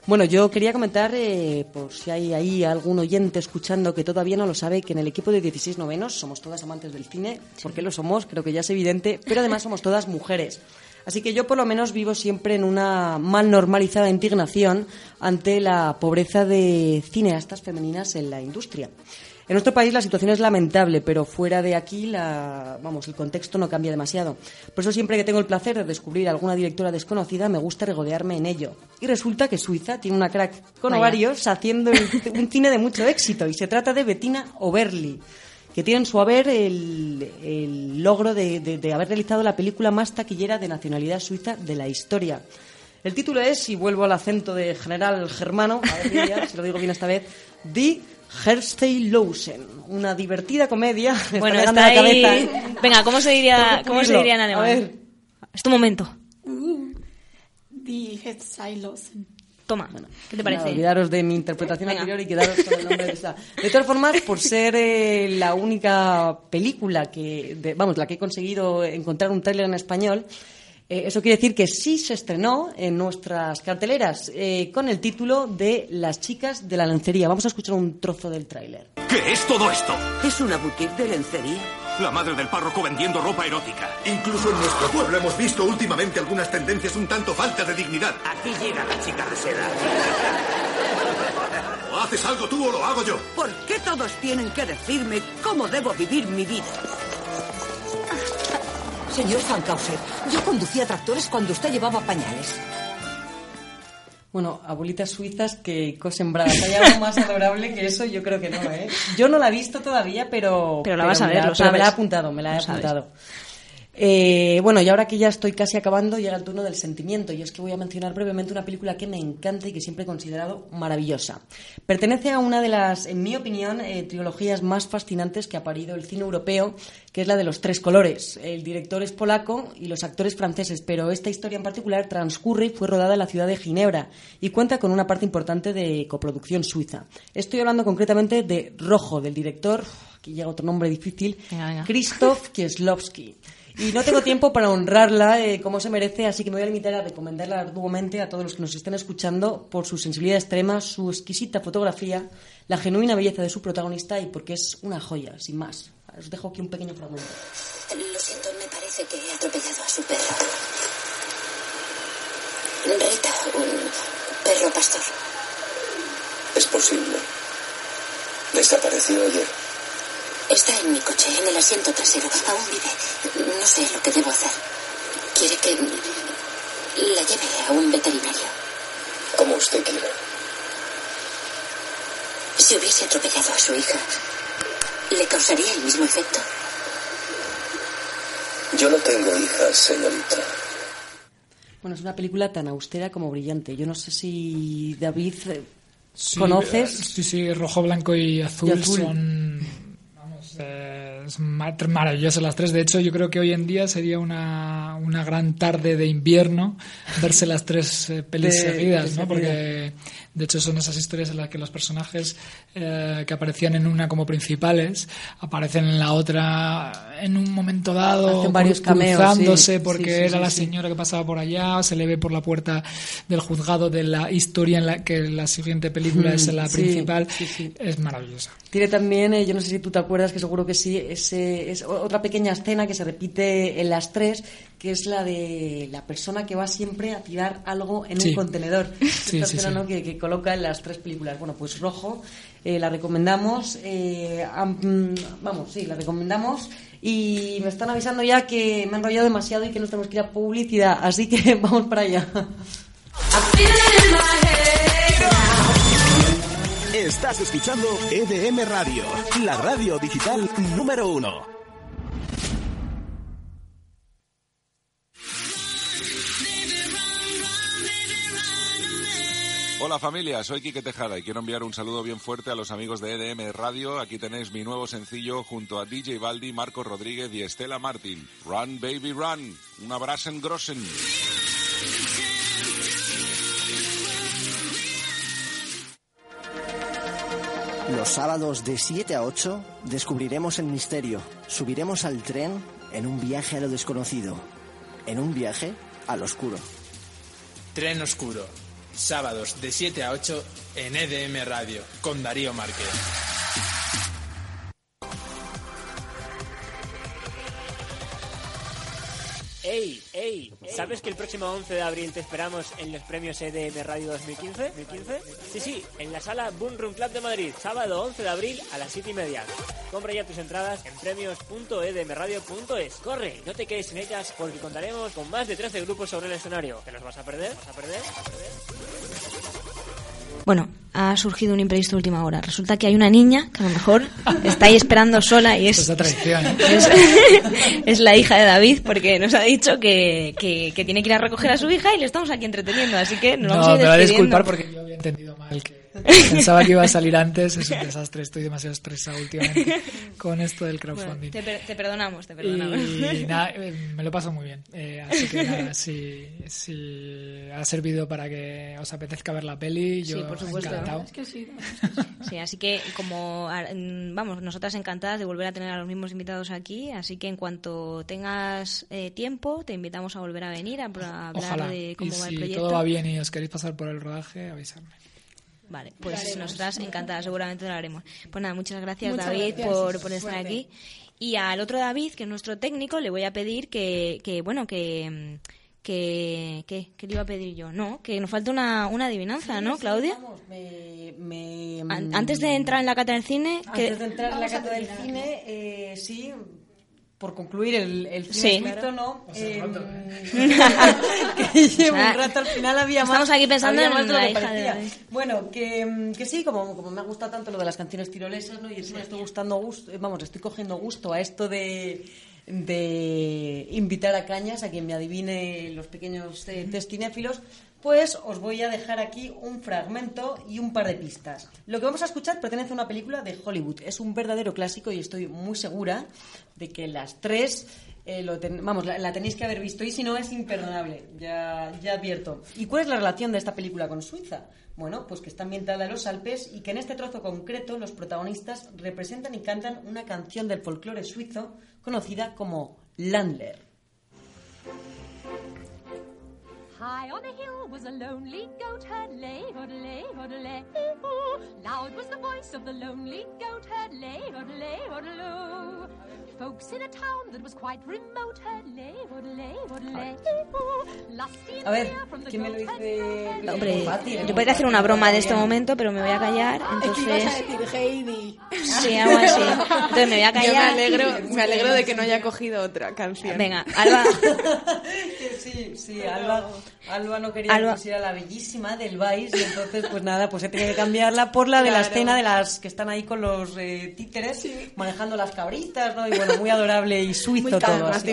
Bueno, yo quería comentar, eh, por si hay ahí algún oyente escuchando que todavía no lo sabe, que en el equipo de 16 novenos somos todas amantes del cine. ¿Por qué lo somos? Creo que ya es evidente. Pero además somos todas mujeres. Así que yo por lo menos vivo siempre en una mal normalizada indignación ante la pobreza de cineastas femeninas en la industria. En nuestro país la situación es lamentable, pero fuera de aquí la, vamos, el contexto no cambia demasiado. Por eso siempre que tengo el placer de descubrir alguna directora desconocida me gusta regodearme en ello. Y resulta que Suiza tiene una crack con Vaya. ovarios haciendo un cine de mucho éxito y se trata de Bettina Oberli que tiene en su haber el, el logro de, de- de haber realizado la película más taquillera de nacionalidad suiza de la historia. El título es, y vuelvo al acento de general germano, a ver Lidia, si lo digo bien esta vez, Die Hersteinlausen, una divertida comedia. me Bueno, está está pegando la ahí. cabeza. Venga, ¿cómo se diría, cómo se diría en A alemán? ver. Es tu momento. Die Hetzailosen. Toma, ¿qué te parece? olvidaros de mi interpretación Venga. anterior y quedaros con el nombre de esta. De todas formas, por ser eh, la única película que, de- vamos, la que he conseguido encontrar un tráiler en español, eh, eso quiere decir que sí se estrenó en nuestras carteleras eh, con el título de Las chicas de la lencería. Vamos a escuchar un trozo del tráiler. ¿Qué es todo esto? ¿Es una boutique de lencería? La madre del párroco vendiendo ropa erótica. Incluso en nuestro pueblo hemos visto últimamente algunas tendencias un tanto falta de dignidad. Aquí llega la chica de seda. O haces algo tú o lo hago yo. ¿Por qué todos tienen que decirme cómo debo vivir mi vida? Señor Fankhauser, yo conducía tractores cuando usted llevaba pañales. Bueno, abuelitas suizas que cosen bragas. ¿Hay algo más adorable que eso? Yo creo que no, ¿eh? Yo no la he visto todavía, pero... Pero la vas a ver, la- lo pero me la he sabes. apuntado, me la he Lo sabes. Eh, bueno, y ahora que ya estoy casi acabando, llega el turno del sentimiento. Y es que voy a mencionar brevemente una película que me encanta y que siempre he considerado maravillosa. Pertenece a una de las, en mi opinión, eh, trilogías más fascinantes que ha parido el cine europeo, que es la de los tres colores. El director es polaco y los actores franceses, pero esta historia en particular transcurre y fue rodada en la ciudad de Ginebra y cuenta con una parte importante de coproducción suiza. Estoy hablando concretamente de Rojo, del director, aquí llega otro nombre difícil, Krzysztof Kieslowski. Y no tengo tiempo para honrarla eh, como se merece, así que me voy a limitar a recomendarla arduamente a todos los que nos estén escuchando por su sensibilidad extrema, su exquisita fotografía, la genuina belleza de su protagonista y porque es una joya, sin más. Os dejo aquí un pequeño fragmento. Lo siento, me parece que he atropellado a su perro. Rita, un perro pastor. Es posible. Desapareció ayer. Está en mi coche, en el asiento trasero. Aún vive. No sé lo que debo hacer. Quiere que la lleve a un veterinario. Como usted quiera. Si hubiese atropellado a su hija, ¿le causaría el mismo efecto? Yo no tengo hijas, señorita. Bueno, es una película tan austera como brillante. Yo no sé si David eh, Sí, conoces. eh, Sí, sí, rojo, blanco y azul, Y azul. son ma- maravillosas las tres. De hecho, yo creo que hoy en día sería una, una gran tarde de invierno verse las tres eh, pelis De- seguidas, ¿no? Porque de hecho son esas historias en las que los personajes eh, que aparecían en una como principales aparecen en la otra en un momento dado Hacen varios cru- cameos, cruzándose sí. porque Sí, sí, era la señora que pasaba por allá, se le ve por la puerta del juzgado de la historia en la que la siguiente película Mm, es la sí, principal. Es maravillosa. Tiene también, eh, yo no sé si tú te acuerdas, que seguro que sí, ese, es otra pequeña escena que se repite en las tres, que es la de la persona que va siempre a tirar algo en Sí. un contenedor. Sí, Esta sí, escena. ¿no? que, que coloca en las tres películas. Bueno, pues Rojo, eh, la recomendamos. eh, am- vamos, sí, la recomendamos. Y me están avisando ya que me he enrollado demasiado y que nos tenemos que ir a publicidad. Así que vamos para allá. Estás escuchando EDM Radio, la radio digital número uno. Hola familia, soy Quique Tejada y quiero enviar un saludo bien fuerte a los amigos de EDM Radio. Aquí tenéis mi nuevo sencillo junto a DJ Baldi, Marco Rodríguez y Estela Martin. Run Baby Run. Un abrazo en Grossen. Los sábados de 7 a 8 descubriremos el misterio. Subiremos al tren en un viaje a lo desconocido. En un viaje al oscuro. Tren Oscuro. Sábados de 7 a 8 en EDM Radio con Darío Márquez. ¿Sabes que el próximo 11 de abril te esperamos en los premios EDM Radio 2015? ¿2015? Sí, sí, en la sala Boom Room Club de Madrid, sábado 11 de abril a las 7 y media. Compra ya tus entradas en premios.edmradio.es. ¡Corre! No te quedes sin ellas porque contaremos con más de 13 grupos sobre el escenario. ¿Te los vas a perder? ¿Vas a perder? ¿Vas a perder? Bueno, ha surgido un imprevisto de última hora. Resulta que hay una niña que a lo mejor está ahí esperando sola y es, es, es la hija de David porque nos ha dicho que, que, que tiene que ir a recoger a su hija y le estamos aquí entreteniendo. Así que nos vamos a No, ir me va a disculpar porque yo había entendido mal que pensaba que iba a salir antes. Es un desastre, estoy demasiado estresado últimamente con esto del Bueno, crowdfunding. te, per- te perdonamos, te perdonamos. Y nada, eh, me lo paso muy bien. Eh, así que nada, si, si ha servido para que os apetezca ver la peli, yo Sí, por supuesto. encantado. Sí, así que como a- mm, vamos, nosotras encantadas de volver a tener a los mismos invitados aquí, así que en cuanto tengas eh, tiempo, te invitamos a volver a venir a, pro- a hablar Ojalá. de cómo y va el si proyecto. todo va bien y os queréis pasar por el rodaje, avisadme. Vale, pues nosotras encantadas, seguramente lo haremos. Pues nada, muchas gracias Muchas David gracias. por, por estar aquí. Y al otro David, que es nuestro técnico, le voy a pedir que, que bueno, que... Que, que, que le iba a pedir yo, no, que nos falta una, una adivinanza, ¿no, Claudia? Me- me- An- Antes de entrar en la cata del cine, que- Antes de entrar en la cata del cine, eh, sí, por concluir el, el cine Sí. escrito, ¿no? Eh, rato. que llevo un rato, al final había más. estamos aquí pensando en más de lo la que de. Bueno, que, mm, que sí, como, como me ha gustado tanto lo de las canciones tirolesas, ¿no? Y encima estoy gustando gusto, eh, vamos, estoy cogiendo gusto a esto de de invitar a Cañas, a quien me adivine los pequeños eh, testinéfilos, pues os voy a dejar aquí un fragmento y un par de pistas. Lo que vamos a escuchar pertenece a una película de Hollywood. Es un verdadero clásico y estoy muy segura de que las tres eh, vamos, la, la tenéis que haber visto y si no es imperdonable, ya, ya advierto. ¿Y cuál es la relación de esta película con Suiza? Bueno, pues que está ambientada en los Alpes y que en este trozo concreto los protagonistas representan y cantan una canción del folclore suizo conocida como Landler. High on a hill was a lonely goat herd, lay, hoodlay, ooh. Loud was the voice of the lonely goat herd, lay, hoodlay, hoodloo. Folks in a town that was quite remote heard, lay, hoodlay, ooh. Lusty and A ver, ¿quién me lo dice? Hombre, Muy fácil, yo podría hacer una broma de este momento, pero me voy a callar, Es que ibas a entonces... decir Heidi. Sí, algo así. Entonces me voy a Yo me callar. alegro, me alegro de que no haya cogido otra canción. Venga, Alba. Que sí, sí, Alba, Alba no quería Alba. que pusiera la bellísima del Vice y entonces pues nada, pues he tenido que cambiarla por la de la Claro. escena de las que están ahí con los eh, títeres manejando las cabritas, ¿no? Y bueno, muy adorable y suizo Muy calma, todo. más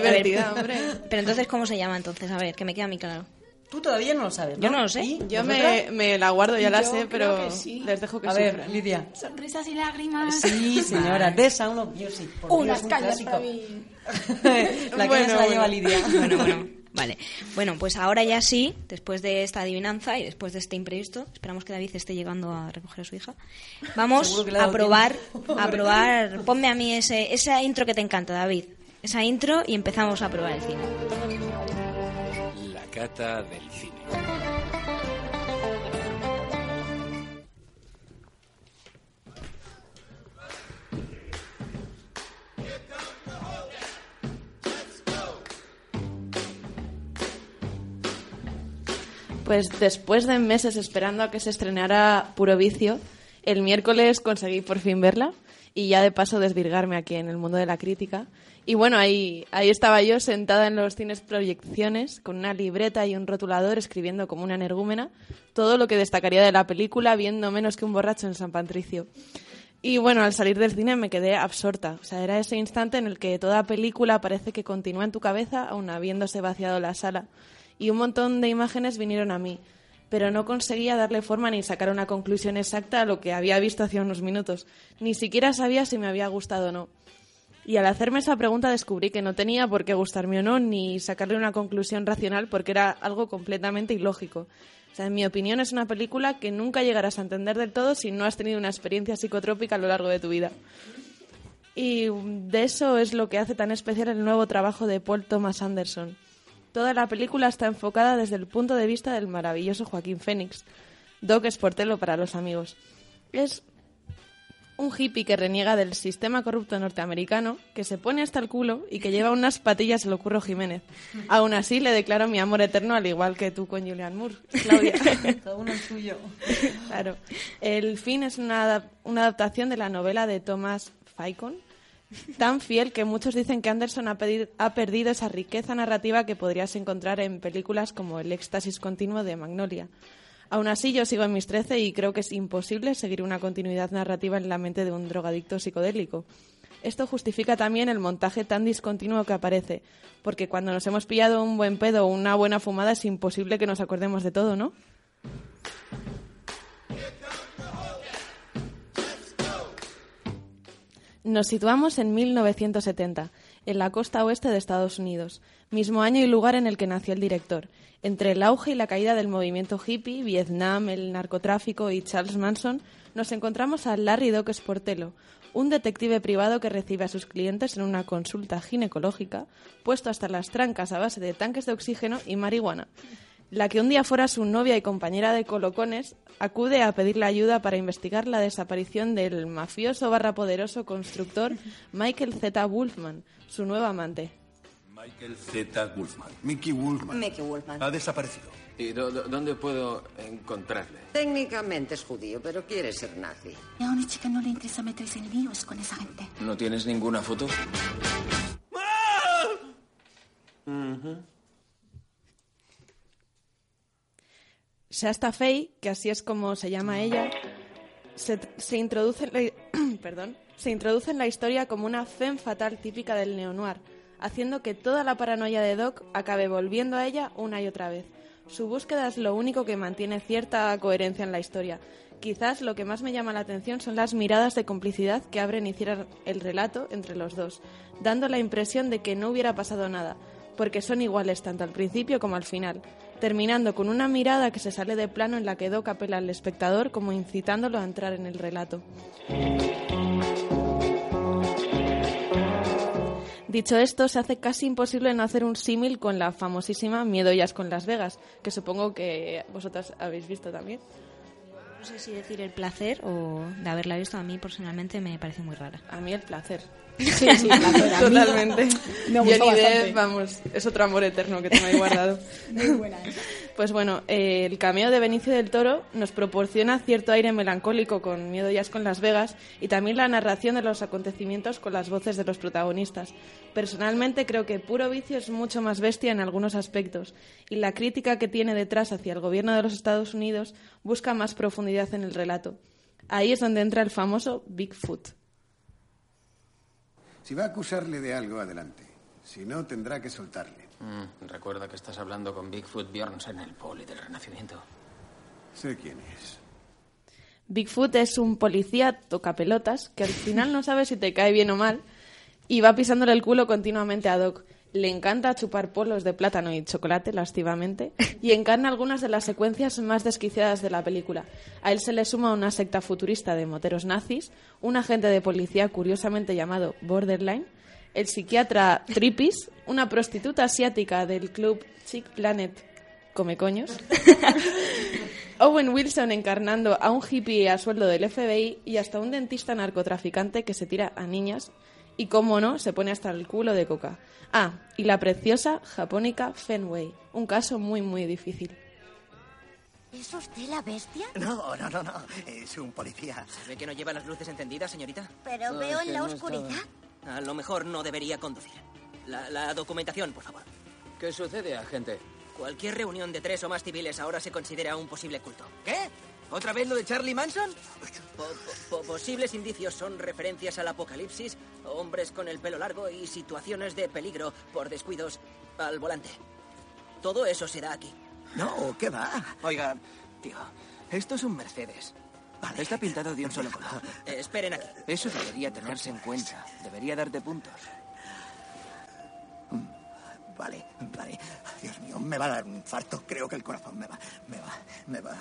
hombre. Pero entonces, ¿cómo se llama entonces? A ver, que me queda a mí claro. Tú todavía no lo sabes, ¿no? Yo no lo sé. ¿Y? Yo me, me la guardo, ya la Yo sé, creo pero que sí. les dejo que A ver, sufran. Lidia. Sonrisas y lágrimas. Sí, señora, The Sound of Music. Por Unas clásico. para mí. la Bueno, caña se la lleva bueno. Lidia. Bueno, bueno. Vale. Bueno, pues ahora ya sí, después de esta adivinanza y después de este imprevisto, esperamos que David esté llegando a recoger a su hija. Vamos a probar, a probar. Ponme a mí ese, esa intro que te encanta, David. Esa intro y empezamos a probar el cine. La cata del cine. Pues después de meses esperando a que se estrenara Puro Vicio, el miércoles conseguí por fin verla y ya de paso desvirgarme aquí en el mundo de la crítica. Y bueno, ahí, ahí estaba yo sentada en los cines proyecciones con una libreta y un rotulador escribiendo como una energúmena todo lo que destacaría de la película viendo menos que un borracho en San Patricio. Y bueno, al salir del cine me quedé absorta. O sea, era ese instante en el que toda película parece que continúa en tu cabeza aun habiéndose vaciado la sala. Y un montón de imágenes vinieron a mí, pero no conseguía darle forma ni sacar una conclusión exacta a lo que había visto hace unos minutos. Ni siquiera sabía si me había gustado o no. Y al hacerme esa pregunta descubrí que no tenía por qué gustarme o no, ni sacarle una conclusión racional porque era algo completamente ilógico. O sea, en mi opinión es una película que nunca llegarás a entender del todo si no has tenido una experiencia psicotrópica a lo largo de tu vida. Y de eso es lo que hace tan especial el nuevo trabajo de Paul Thomas Anderson. Toda la película está enfocada desde el punto de vista del maravilloso Joaquín Phoenix, Doc Sportello para los amigos. Es un hippie que reniega del sistema corrupto norteamericano, que se pone hasta el culo y que lleva unas patillas al Curro Jiménez. Aún así le declaro mi amor eterno, al igual que tú con Julian Moore, Claudia. Cada uno el suyo. Claro. El fin es una, una adaptación de la novela de Thomas Faicon, tan fiel que muchos dicen que Anderson ha, perdido esa riqueza narrativa que podrías encontrar en películas como El éxtasis continuo de Magnolia. Aún así, yo sigo en mis 13 y creo que es imposible seguir una continuidad narrativa en la mente de un drogadicto psicodélico. Esto justifica también el montaje tan discontinuo que aparece, porque cuando nos hemos pillado un buen pedo o una buena fumada es imposible que nos acordemos de todo, ¿no? Nos situamos en 1970, en la costa oeste de Estados Unidos, mismo año y lugar en el que nació el director. Entre el auge y la caída del movimiento hippie, Vietnam, el narcotráfico y Charles Manson, nos encontramos a Larry Doc Sportello, un detective privado que recibe a sus clientes en una consulta ginecológica, puesto hasta las trancas a base de tanques de oxígeno y marihuana. La que un día fuera su novia y compañera de colocones acude a pedirle ayuda para investigar la desaparición del mafioso barra poderoso constructor Michael Z. Wolfman, su nuevo amante. Michael Z. Wolfman. Mickey Wolfman. Mickey Wolfman. Ha desaparecido. ¿Y do- do- dónde puedo encontrarle? Técnicamente es judío, pero quiere ser nazi. A una chica no le interesa meterse en líos con esa gente. ¿No tienes ninguna foto? Shasta Fey, que así es como se llama ella, se, se introduce en la, perdón, se introduce en la historia como una femme fatal típica del neo-noir, haciendo que toda la paranoia de Doc acabe volviendo a ella una y otra vez. Su búsqueda es lo único que mantiene cierta coherencia en la historia. Quizás lo que más me llama la atención son las miradas de complicidad que abren y cierran el relato entre los dos, dando la impresión de que no hubiera pasado nada, porque son iguales tanto al principio como al final, terminando con una mirada que se sale de plano en la que Doc apela al espectador como incitándolo a entrar en el relato. Dicho esto, se hace casi imposible no hacer un símil con la famosísima Miedo con Las Vegas, que supongo que vosotras habéis visto también. No sé si decir el placer o de haberla visto, a mí personalmente me parece muy rara. A mí el placer. Sí, sí, placer. Totalmente. Johnny. Depp, vamos, es otro amor eterno que tengo ahí guardado. Muy buena esa. Pues bueno, eh, el cameo de Benicio del Toro nos proporciona cierto aire melancólico con Miedo Jazz con Las Vegas y también la narración de los acontecimientos con las voces de los protagonistas. Personalmente creo que Puro Vicio es mucho más bestia en algunos aspectos y la crítica que tiene detrás hacia el gobierno de los Estados Unidos busca más profundidad en el relato. Ahí es donde entra el famoso Bigfoot. Si va a acusarle de algo, adelante. Si no, tendrá que soltarle. Mm, recuerda que estás hablando con Bigfoot Bjornsen, el poli del Renacimiento. Sé quién es. Bigfoot es un policía tocapelotas que al final no sabe si te cae bien o mal y va pisándole el culo continuamente a Doc. Le encanta chupar polos de plátano y chocolate, lastivamente, y encarna algunas de las secuencias más desquiciadas de la película. A él se le suma una secta futurista de moteros nazis, un agente de policía curiosamente llamado Borderline, el psiquiatra Tripis, una prostituta asiática del club Chick Planet Come Coños, Owen Wilson encarnando a un hippie a sueldo del FBI y hasta un dentista narcotraficante que se tira a niñas y, como no, se pone hasta el culo de coca. Ah, y la preciosa japónica Fenway, un caso muy, muy difícil. ¿Es usted la bestia? No, no, no, no. Es un policía. ¿Ve que no lleva las luces encendidas, señorita? Pero veo en la oscuridad. A lo mejor no debería conducir. La, la documentación, por favor. ¿Qué sucede, agente? Cualquier reunión de tres o más civiles ahora se considera un posible culto. ¿Qué? ¿Otra vez lo de Charlie Manson? Po- po- po- posibles indicios son referencias al apocalipsis, hombres con el pelo largo y situaciones de peligro por descuidos al volante. Todo eso se da aquí. No, ¿qué va? Oiga, tío, esto es un Mercedes. Está pintado de un solo color. Eh, esperen aquí. Eso debería tenerse en cuenta. Debería darte puntos. Vale, vale. Dios mío, me va a dar un infarto. Creo que el corazón me va, me va, me va.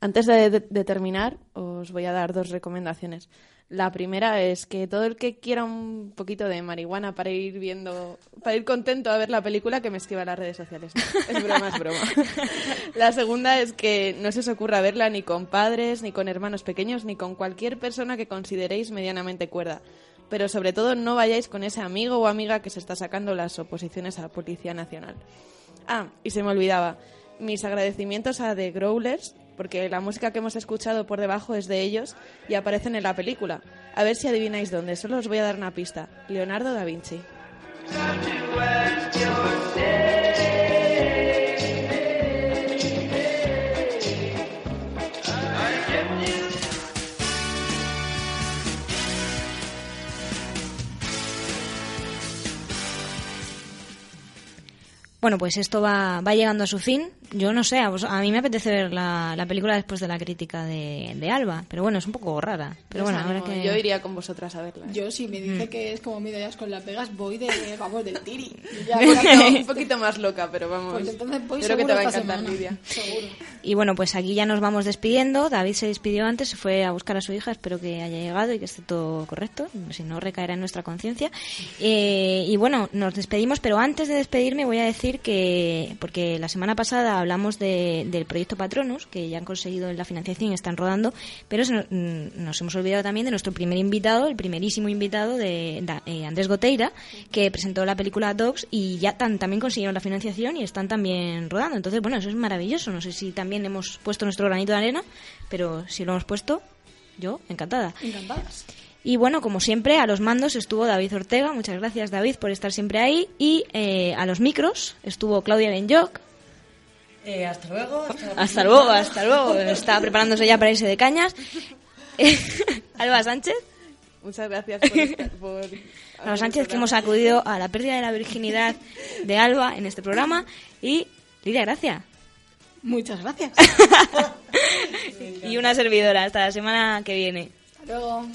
Antes de, de- de terminar, os voy a dar dos recomendaciones. La primera es que todo el que quiera un poquito de marihuana para ir viendo, para ir contento a ver la película, que me escriba en las redes sociales. Es broma, es broma. La segunda es que no se os ocurra verla ni con padres, ni con hermanos pequeños, ni con cualquier persona que consideréis medianamente cuerda. Pero sobre todo no vayáis con ese amigo o amiga que se está sacando las oposiciones a la Policía Nacional. Ah, y se me olvidaba. Mis agradecimientos a The Growlers, porque la música que hemos escuchado por debajo es de ellos y aparecen en la película. A ver si adivináis dónde. Solo os voy a dar una pista. Leonardo da Vinci. Bueno, pues esto va, va llegando a su fin. Yo no sé, a, vos- a mí me apetece ver la, la película después de la crítica de, de Alba, pero bueno, es un poco rara. Pero bueno, que... Yo iría con vosotras a verla. ¿eh? Yo, si me dice Mm. que es como Miedo Jazz con Las Vegas, voy de, vamos, del tiri. Ya, un, poquito, un poquito más loca, pero vamos. Pues entonces voy Creo que te va a encantar. Lidia. Seguro. Y bueno, pues aquí ya nos vamos despidiendo. David se despidió antes, se fue a buscar a su hija. Espero que haya llegado y que esté todo correcto. Si no, recaerá en nuestra conciencia. Eh, y bueno, nos despedimos, pero antes de despedirme voy a decir que, porque la semana pasada hablamos de- del proyecto Patronus, que ya han conseguido la financiación y están rodando, pero se nos, mm, nos hemos olvidado también de nuestro primer invitado, el primerísimo invitado de, eh, Andrés Goteira, que presentó la película Dogs y ya tan- también consiguieron la financiación y están también rodando. Entonces, bueno, eso es maravilloso. No sé si también hemos puesto nuestro granito de arena, pero si lo hemos puesto, yo encantada. Encantadas. Y bueno, como siempre, a los mandos estuvo David Ortega. Muchas gracias, David, por estar siempre ahí. Y eh, a los micros estuvo Claudia Benyoc. Eh, hasta luego. Hasta luego, hasta luego. Está preparándose ya para irse de cañas. Alba Sánchez. Muchas gracias por, estar- por Ana Sánchez, que hemos acudido a la pérdida de la virginidad de Alba en este programa. Y Lidia Gracia. Muchas gracias. y una servidora. Hasta la semana que viene. Hasta luego.